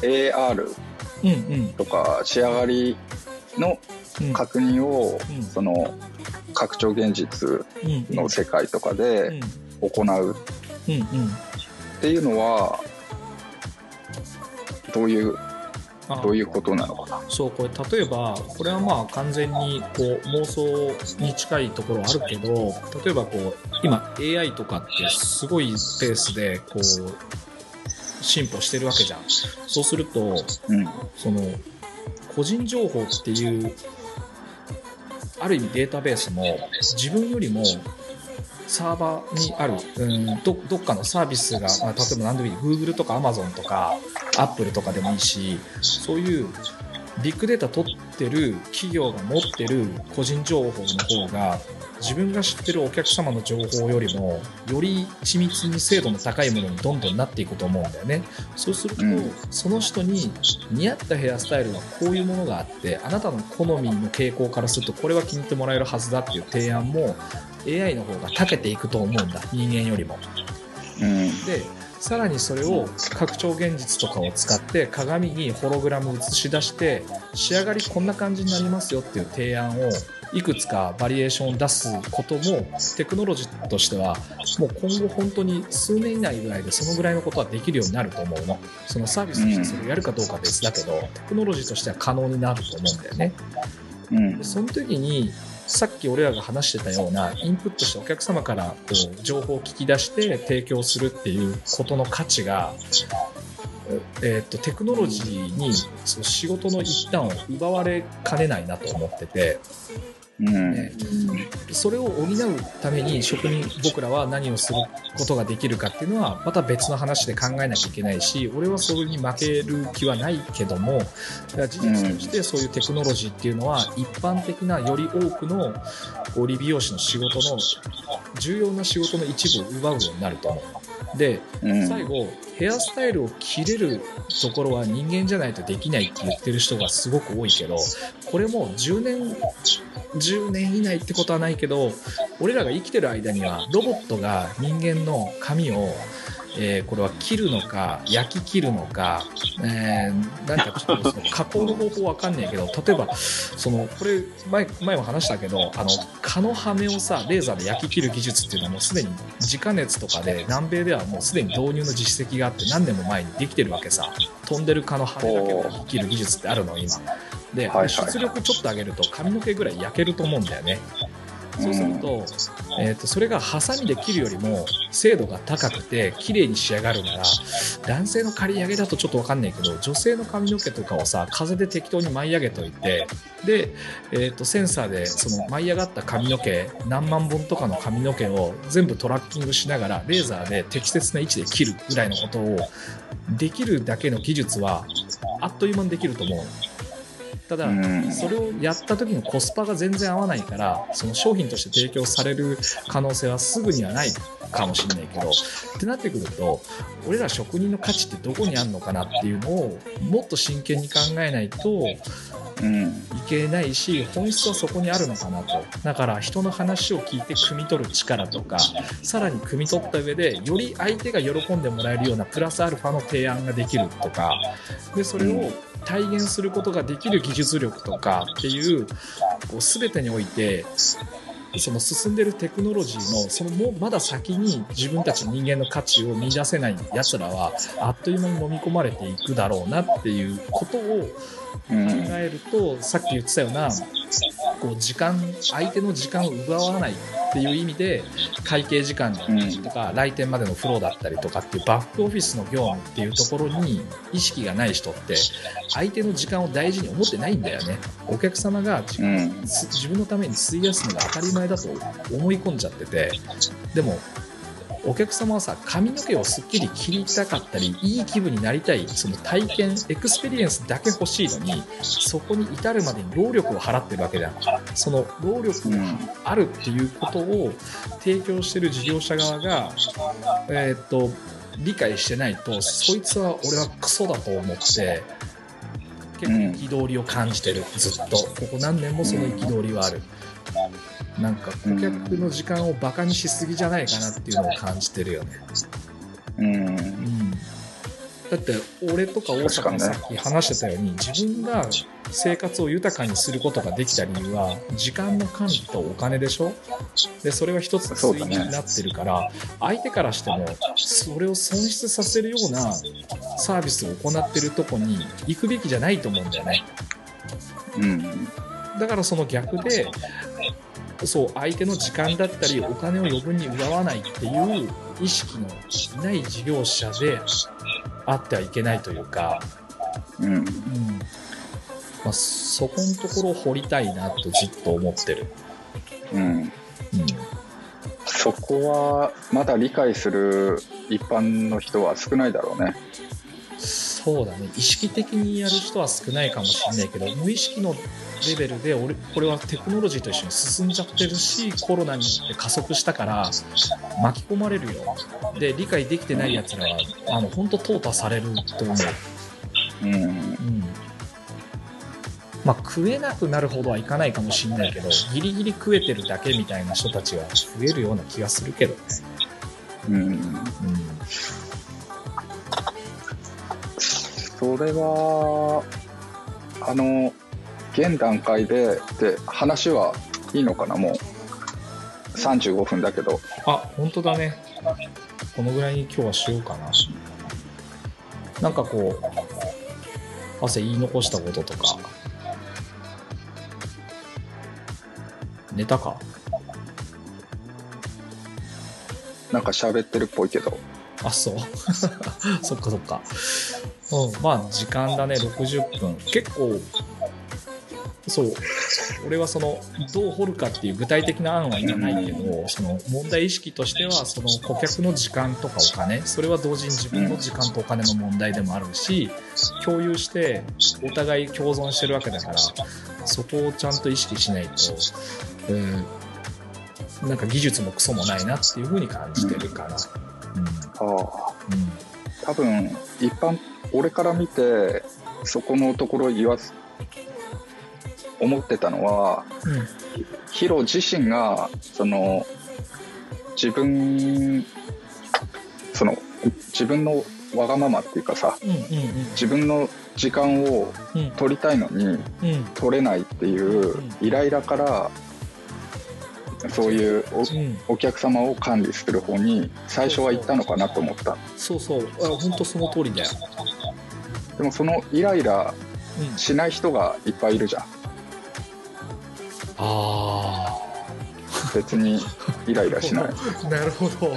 AR とか仕上がりのうん。確認を、うん。その拡張現実うんの世界とかうん。で行う。っていうのはどういうあどういうことなのかな？そうこれ例えばこれはまあ完全にこう妄想に近いところはあるけど例えばこう今 AI とかってすごいペースでこう進歩してるわけじゃん。そうするとうん。その個人情報っていうある意味データベースも自分よりもサーバーにあるうん。どどっかのサービスが、まあ、例えば何でもいい。Google とか Amazon とか Apple とかでもいいしそういうビッグデータ取ってる企業が持ってる個人情報の方が自分が知ってるお客様の情報よりもより緻密に精度の高いものにどんどんなっていくと思うんだよね。そうすると、うん。その人に似合ったヘアスタイルはこういうものがあってあなたの好みの傾向からするとこれは気に入ってもらえるはずだっていう提案も AI の方が長けていくと思うんだ人間よりも。うん。でさらにそれを拡張現実とかを使って鏡にホログラム映し出して仕上がりこんな感じになりますよっていう提案をいくつかバリエーションを出すこともテクノロジーとしてはもう今後本当に数年以内ぐらいでそのぐらいのことはできるようになると思うの。そのサービスとしてそれをやるかどうかは別だけど、テクノロジーとしては可能になると思うんだよね。うん。でその時にさっき俺らが話してたようなインプットしてお客様からこう情報を聞き出して提供するっていうことの価値が、えー、とテクノロジーにその仕事の一端を奪われかねないなと思ってて、ね。それを補うために職人僕らは何をすることができるかっていうのはまた別の話で考えなきゃいけないし俺はそれに負ける気はないけども事実としてそういうテクノロジーっていうのは一般的なより多くの理美容師の仕事の重要な仕事の一部を奪うようになると思う。でうん。最後ヘアスタイルを切れるところは人間じゃないとできないって言ってる人がすごく多いけどこれも10年10年以内ってことはないけど俺らが生きてる間にはロボットが人間の髪をえー、これは切るのか焼き切るのか、えー、なんかちょっとその (laughs) 加工の方法わかんないけど例えばそのこれ前前も話したけどあの蚊の羽をさレーザーで焼き切る技術っていうのはもうすでに自家熱とかで南米ではもうすでに導入の実績があって何年も前にできてるわけさ。飛んでる蚊の羽だけを焼き切る技術ってあるの今。で、はいはい、出力ちょっと上げると髪の毛ぐらい焼けると思うんだよねそうすると、えーと、それがハサミで切るよりも精度が高くて綺麗に仕上がるなら男性の刈り上げだとちょっと分かんないけど女性の髪の毛とかをさ風で適当に舞い上げといてで、えーと、センサーでその舞い上がった髪の毛何万本とかの髪の毛を全部トラッキングしながらレーザーで適切な位置で切るぐらいのことをできるだけの技術はあっという間にできると思う。ただ、それをやった時のコスパが全然合わないからその商品として提供される可能性はすぐにはないかもしれないけどってなってくると俺ら職人の価値ってどこにあるのかなっていうのをもっと真剣に考えないとうん、いけないし本質はそこにあるのかなと。だから人の話を聞いて汲み取る力とかさらに汲み取った上でより相手が喜んでもらえるようなプラスアルファの提案ができるとかでそれを体現することができる技術力とかっていうこう全てにおいてその進んでるテクノロジーのそのもまだ先に自分たち人間の価値を見出せない奴らはあっという間に飲み込まれていくだろうなっていうことを考えると、さっき言ってたようなこう時間相手の時間を奪わないっていう意味で会計時間だったりとか、来店までのフローだったりとかっていうバックオフィスの業務っていうところに意識がない人って相手の時間を大事に思ってないんだよね。お客様が自分のために費やすのが当たり前だと思い込んじゃっててでもお客様はさ髪の毛をすっきり切りたかったりいい気分になりたいその体験エクスペリエンスだけ欲しいのにそこに至るまでに労力を払ってるわけじゃんその労力があるっていうことを提供してる事業者側がえー、っと理解してないとそいつは俺はクソだと思って結構憤りを感じてるずっとここ何年もその憤りはある。なんか顧客の時間をバカにしすぎじゃないかなっていうのを感じてるよね。うん、うん、だって俺とか大阪がさっき話してたように自分が生活を豊かにすることができた理由は時間の管理とお金でしょ？でそれは一つの推理になってるから、ね、相手からしてもそれを損失させるようなサービスを行ってるとこに行くべきじゃないと思うんだよね。うん、だからその逆でそう相手の時間だったりお金を余分に奪わないっていう意識のない事業者であってはいけないというか、うん、うん、まあ、そこのところを掘りたいなとずっと思ってる。うん、うん、そこはまだ理解する一般の人は少ないだろうね。そうだね意識的にやる人は少ないかもしれないけど無意識のレベルで俺これはテクノロジーと一緒に進んじゃってるしコロナによって加速したから巻き込まれるよ。で理解できてないやつらはあの本当淘汰されると思う。うん、うん。まあ、食えなくなるほどはいかないかもしれないけどギリギリ食えてるだけみたいな人たちが増えるような気がするけどね。うん、うん、それはあの現段階でで話はいいのかなもう。35分だけど。あ本当だね。このぐらいに今日はしようかな。なんかこう汗言い残したこととか。寝たか？なんか喋ってるっぽいけど。あそう。(laughs) そっかそっか。うんまあ時間だね。60分。結構そう。俺はそのどう掘るかっていう具体的な案は今ないけどその問題意識としてはその顧客の時間とかお金それは同時に自分の時間とお金の問題でもあるし共有してお互い共存してるわけだからそこをちゃんと意識しないと、うん、なんか技術もクソもないなっていうふうに感じてるから。うん、ああ、うん、多分一般俺から見てそこのところ言わ思ってたのはうんヒロ自身がその自分その自分のわがままっていうかさうんうん自分の時間をうんうん取りたいのにうん取れないっていうイライラからそういううんおお客様を管理する方に最初は行ったのかなと思った。そうそう。あ本当その通りだよ、でもそのイライラうん、しない人がいっぱいいるじゃんあ別にイライラしない。あ (laughs) なるほど。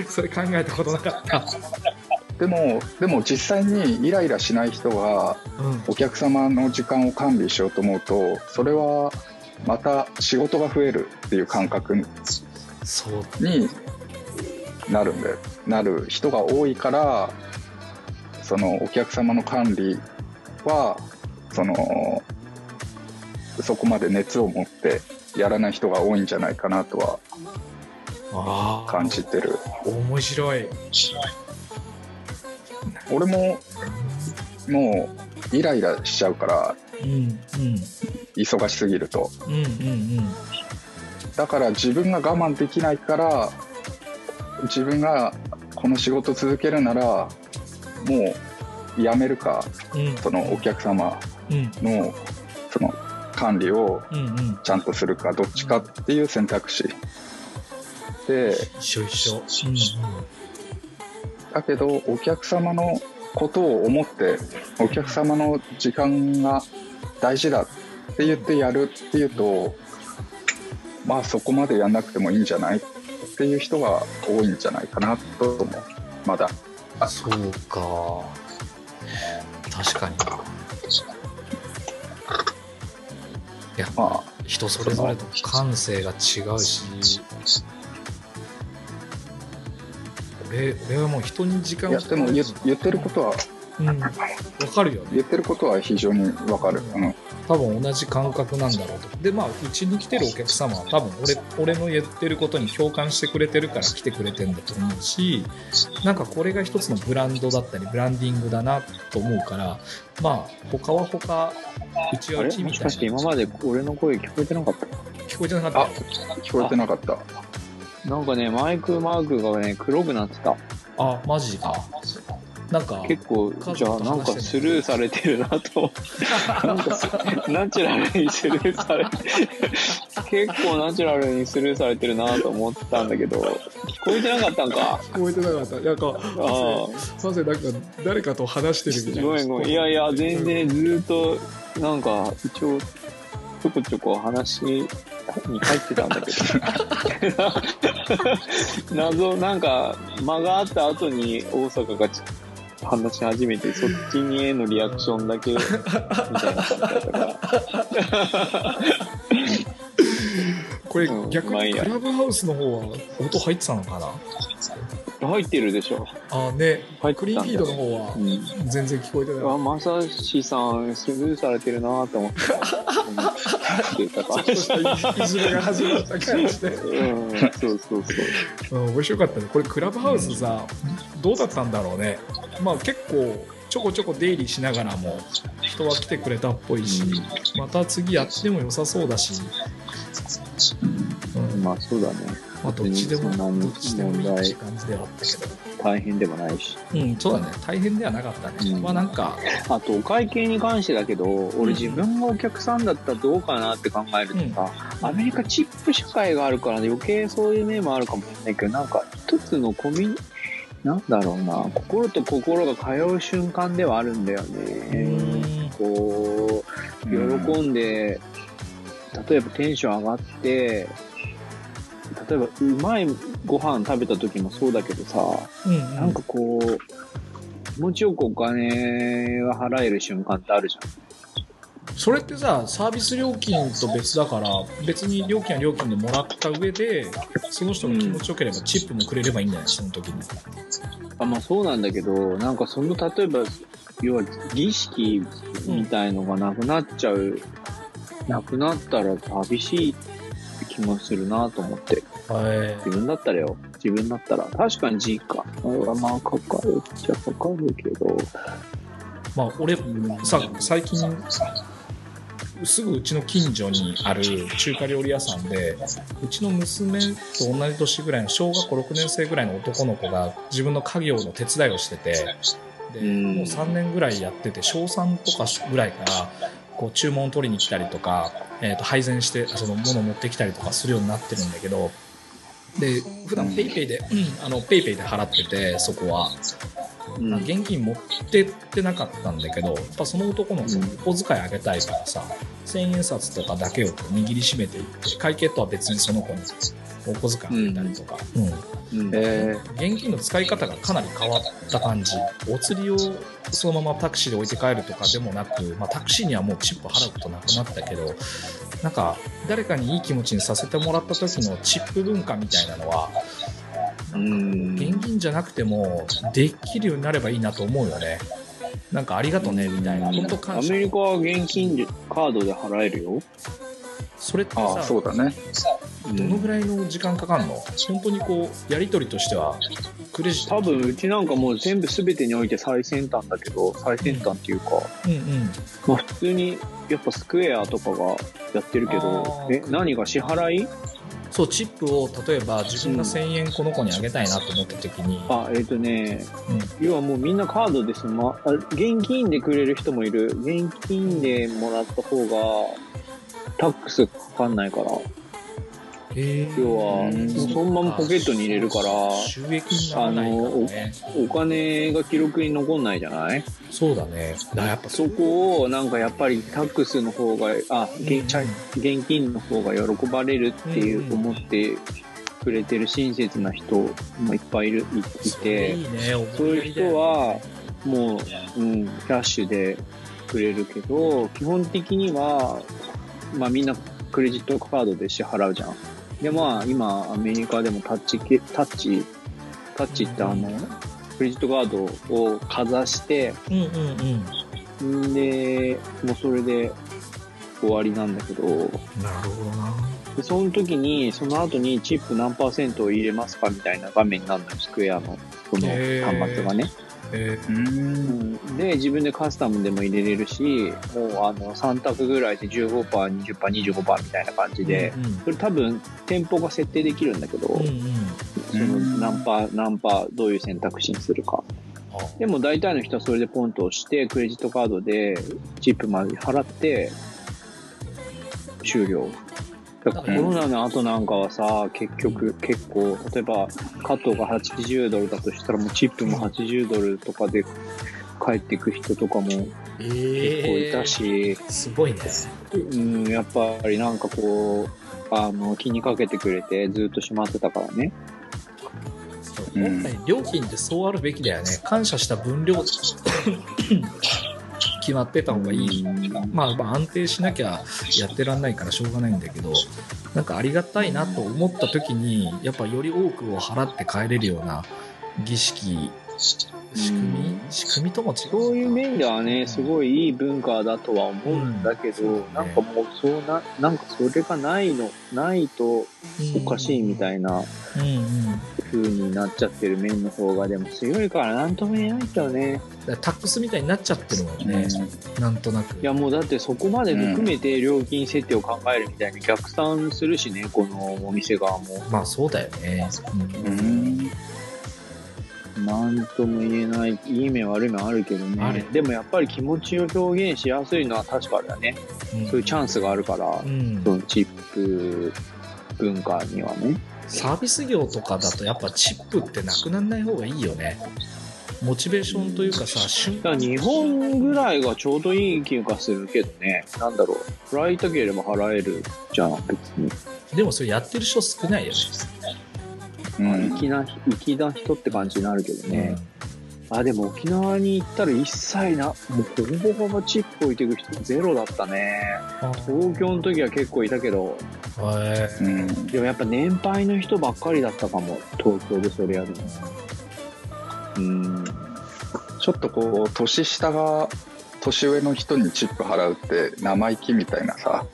(laughs) それ考えたことなかった。でもでも実際にイライラしない人がうん。お客様の時間を管理しようと思うとそれはまた仕事が増えるっていう感覚になるんでなる人が多いからそのお客様の管理はそのそこまで熱を持ってやらない人が多いんじゃないかなとは感じてる。面白い。俺ももうイライラしちゃうからうんうん。忙しすぎると。うんうんうん。だから自分が我慢できないから自分がこの仕事続けるならもうやめるかうん。そのお客様うん。のその管理をちゃんとするかどっちかっていう選択肢。で一緒一緒。うんだけどお客様のことを思ってお客様の時間が大事だって言ってやるっていうとまあそこまでやんなくてもいいんじゃないっていう人が多いんじゃないかなと思う。まだ。うんそうか。確かにやまあ人それぞれと感性が違うし。俺俺はもう人に時間をいやでも言言ってることはうん、わかるよね。言ってることは非常にわかる、うん、多分同じ感覚なんだろうと。でまあうちに来てるお客様は多分俺俺の言ってることに共感してくれてるから来てくれてるんだと思うしなんかこれが一つのブランドだったりブランディングだなと思うからまあ他は他うちはうちみもしたかしていな今まで俺の声聞こえてなかった？聞こえてなかったよ。聞こえてなかった。なんかね、マイクマークがね、黒くなってた。あマジかなんか結構、じゃあなんかスルーされてるなと。(laughs) なんかすナチュラルにスルーされて、結構ナチュラルにスルーされてるなと思ったんだけど、聞こえてなかったんか？聞こえてなかったなんかあなぜなんか誰かと話してるみたあ、いなごめんごめん。いやいや、全然ずーっと、なんか、一応、ちょこちょこ話に入ってたんだけど。(laughs) (laughs) 謎、なんか、間があった後に大阪がち話し始めて、そっちにへのリアクションだけ、みたいな感じだったから。これうん逆にクラブハウスの方は音入ってたのかな？入ってるでしょ。あね。入ってクリーンフィードの方はうん。全然聞こえてない。あ、まさしさん、スルーされてるなと思っていじめが始まった感じで、うん、そうそうそう。う。ん、面白かったね。これクラブハウスさ、どうだったんだろうね。まあ結構ちょこちょこ出入りしながらも人は来てくれたっぽいし、また次やっても良さそうだし、うんまあそうだね。まあ、どっちでもそんなにどっちでもいいって感じではあったけど。大変でもないし。うんそうだね。大変ではなかったね、うん。まあなんかあと、お会計に関してだけど、俺自分がお客さんだったらどうかなって考えるとさ、アメリカチップ社会があるからね、余計そういう面もあるかもしれないけど、なんか一つのコミュニ、なんだろうな、心と心が通う瞬間ではあるんだようね。ん。こう、喜んで、例えばテンション上がって、例えばうまいご飯食べた時もそうだけどさ、うんうん。なんかこう、気持ちよくお金が払える瞬間ってあるじゃん。それってさサービス料金と別だから別に料金は料金でもらった上でその人が気持ちよければチップもくれればいいんじゃないその時に。あまあそうなんだけど、なんかその例えば、要は儀式みたいのがなくなっちゃう、なくなったら寂しい気もするなと思って。はい自分だったらよ。自分だったら。確かに時間はまあかかるっちゃかかるけど。まあ俺さ最近すぐうちの近所にある中華料理屋さんでうちの娘と同じ年ぐらいの小学校6年生ぐらいの男の子が自分の家業の手伝いをしててでうんもう3年ぐらいやってて小3とかぐらいからこう注文を取りに来たりとか、えー、と配膳してその物を持ってきたりとかするようになってるんだけどで普段ペイペイで、うんあのペイペイで払っててそこは。うん。現金持ってってなかったんだけどやっぱその男の子お小遣いあげたいからさ千円札とかだけを握りしめていって会計とは別にその子にお小遣いあげたりとか、うん。うん。え現金の使い方がかなり変わった感じ。お釣りをそのままタクシーで置いて帰るとかでもなく、まあ、タクシーにはもうチップ払うことなくなったけどなんか誰かにいい気持ちにさせてもらった時のチップ文化みたいなのはうん。現金じゃなくてもできるようになればいいなと思うよね。なんかありがとうねみたいな本当感謝。アメリカは現金でカードで払えるよ。それってー、ああさそうだね。どのぐらいの時間かかるの？本当にこうやり取りとしてはクレジット。多分うちなんかもう全部全てにおいて最先端だけど最先端っていうか、うんうん。まあ、普通にやっぱスクエアとかがやってるけどえ何が支払い？そうチップを例えば自分が1000円この子にあげたいなと思った時に、あえっ、とね、うん。要はもうみんなカードですまあ現金でくれる人もいる。現金でもらった方がタックスかかんないから要はうんそのままポケットに入れるから収益にならないからね。お金が記録に残んないじゃない？そうだね。だやっぱそこをなんかやっぱりタックスの方があ現ちゃ現金の方が喜ばれるっていううん思ってくれてる親切な人もいっぱいいるいて。いいねそういう人はもう、うん、キャッシュでくれるけど基本的には、まあ、みんなクレジットカードで支払うじゃん。でまあ今アメリカでもタッチけタッチタッチってあのクレジットカードをかざしてうんうんうん。んで、もうそれで終わりなんだけど、なるほどな。でその時に、その後にチップ何パーセントを入れますかみたいな画面になるのよ、スクエアの、その端末がね。えううん。んで、自分でカスタムでも入れれるし、もうあの、3択ぐらいで15%、20%、25%みたいな感じで、うんそれ多分、店舗が設定できるんだけど、うんうん。その何パー、何パー、どういう選択肢にするか。あでも大体の人はそれでポンと押して、クレジットカードでチップまで払って、終了。コロナの後なんかはさ、結局結構、例えばカットが80ドルだとしたらもうチップも80ドルとかで帰っていく人とかも結え構いたし、すごいね。うん、やっぱりなんかこう、あの、気にかけてくれてずっとしまってたからね。本来料金ってそうあるべきだよね。感謝した分量 (laughs) 決まってた方がいい。まあ、まあ安定しなきゃやってらんないからしょうがないんだけどなんかありがたいなと思った時にやっぱより多くを払って帰れるような儀式仕組み？仕組みとも違う。そういう面ではね、すごいいい文化だとは思うんだけど、うん。なんかもうそうな、なんかそれがないの、ないとおかしいみたいなうんうん風になっちゃってる面の方がでも強いからなんとも言えないけどね。タックスみたいになっちゃってるもんね、なんとなく。いやもうだってそこまで含めて料金設定を考えるみたいに逆算するしね、このお店側も。まあそうだよね、うん。うんなんとも言えない、いい面悪い面あるけどね。でもやっぱり気持ちを表現しやすいのは確かだね。そういうチャンスがあるからう、んそのチップ文化にはね。サービス業とかだとやっぱチップってなくならない方がいいよねモチベーションというかさ瞬だから日本ぐらいがちょうどいい気がするけどね。なんだろう。払いたければ払えるじゃん、別に。でもそれやってる人少ないよねうん粋な、粋な人って感じになるけどね。あ、でも沖縄に行ったら一切な、もうほぼほぼチップ置いていく人ゼロだったね。あ東京の時は結構いたけど、へうんでもやっぱ年配の人ばっかりだったかも。東京でそれやるの。うん。ちょっとこう年下が年上の人にチップ払うって生意気みたいなさ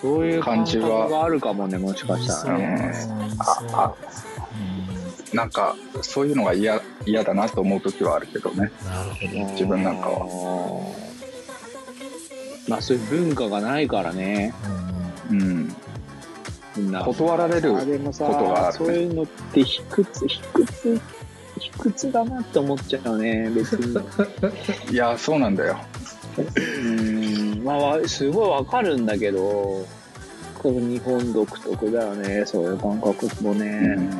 そういう感じはがあるかもね、もしかしたらね。言いそうあなんかそういうのが嫌嫌だなと思う時はあるけどねなるほど自分なんかはは。まあそういう文化がないからね。うんうん。みんな。断られることがあるねそういうのって卑屈、卑屈、卑屈だなって思っちゃうね、別に。(laughs) いや、そうなんだよ。うん、まあわ、すごいわかるんだけど、この日本独特だよね、そういう感覚もね。うん。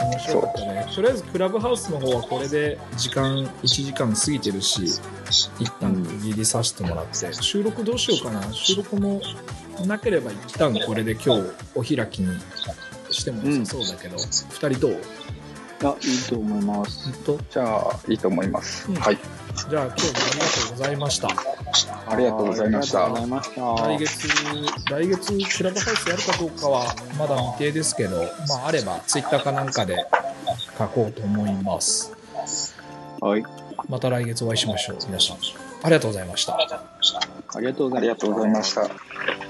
面白かったね。とりあえずクラブハウスの方はこれで時間、1時間過ぎてるし、一旦区切りさせてもらって、収録どうしようかな。収録もなければ一旦これで今日お開きにしても良さそうだけど、二人どう？あ、いいと思います。じゃあ、いいと思います。うんはい。じゃあ今日もありがとうございました。ありがとうございました。来月、来月クラブハウスやるかどうかはまだ未定ですけど、まああればツイッターかなんかで書こうと思います。はい。また来月お会いしましょう。皆さん。ありがとうございました。ありがとうございましたありがとうございました。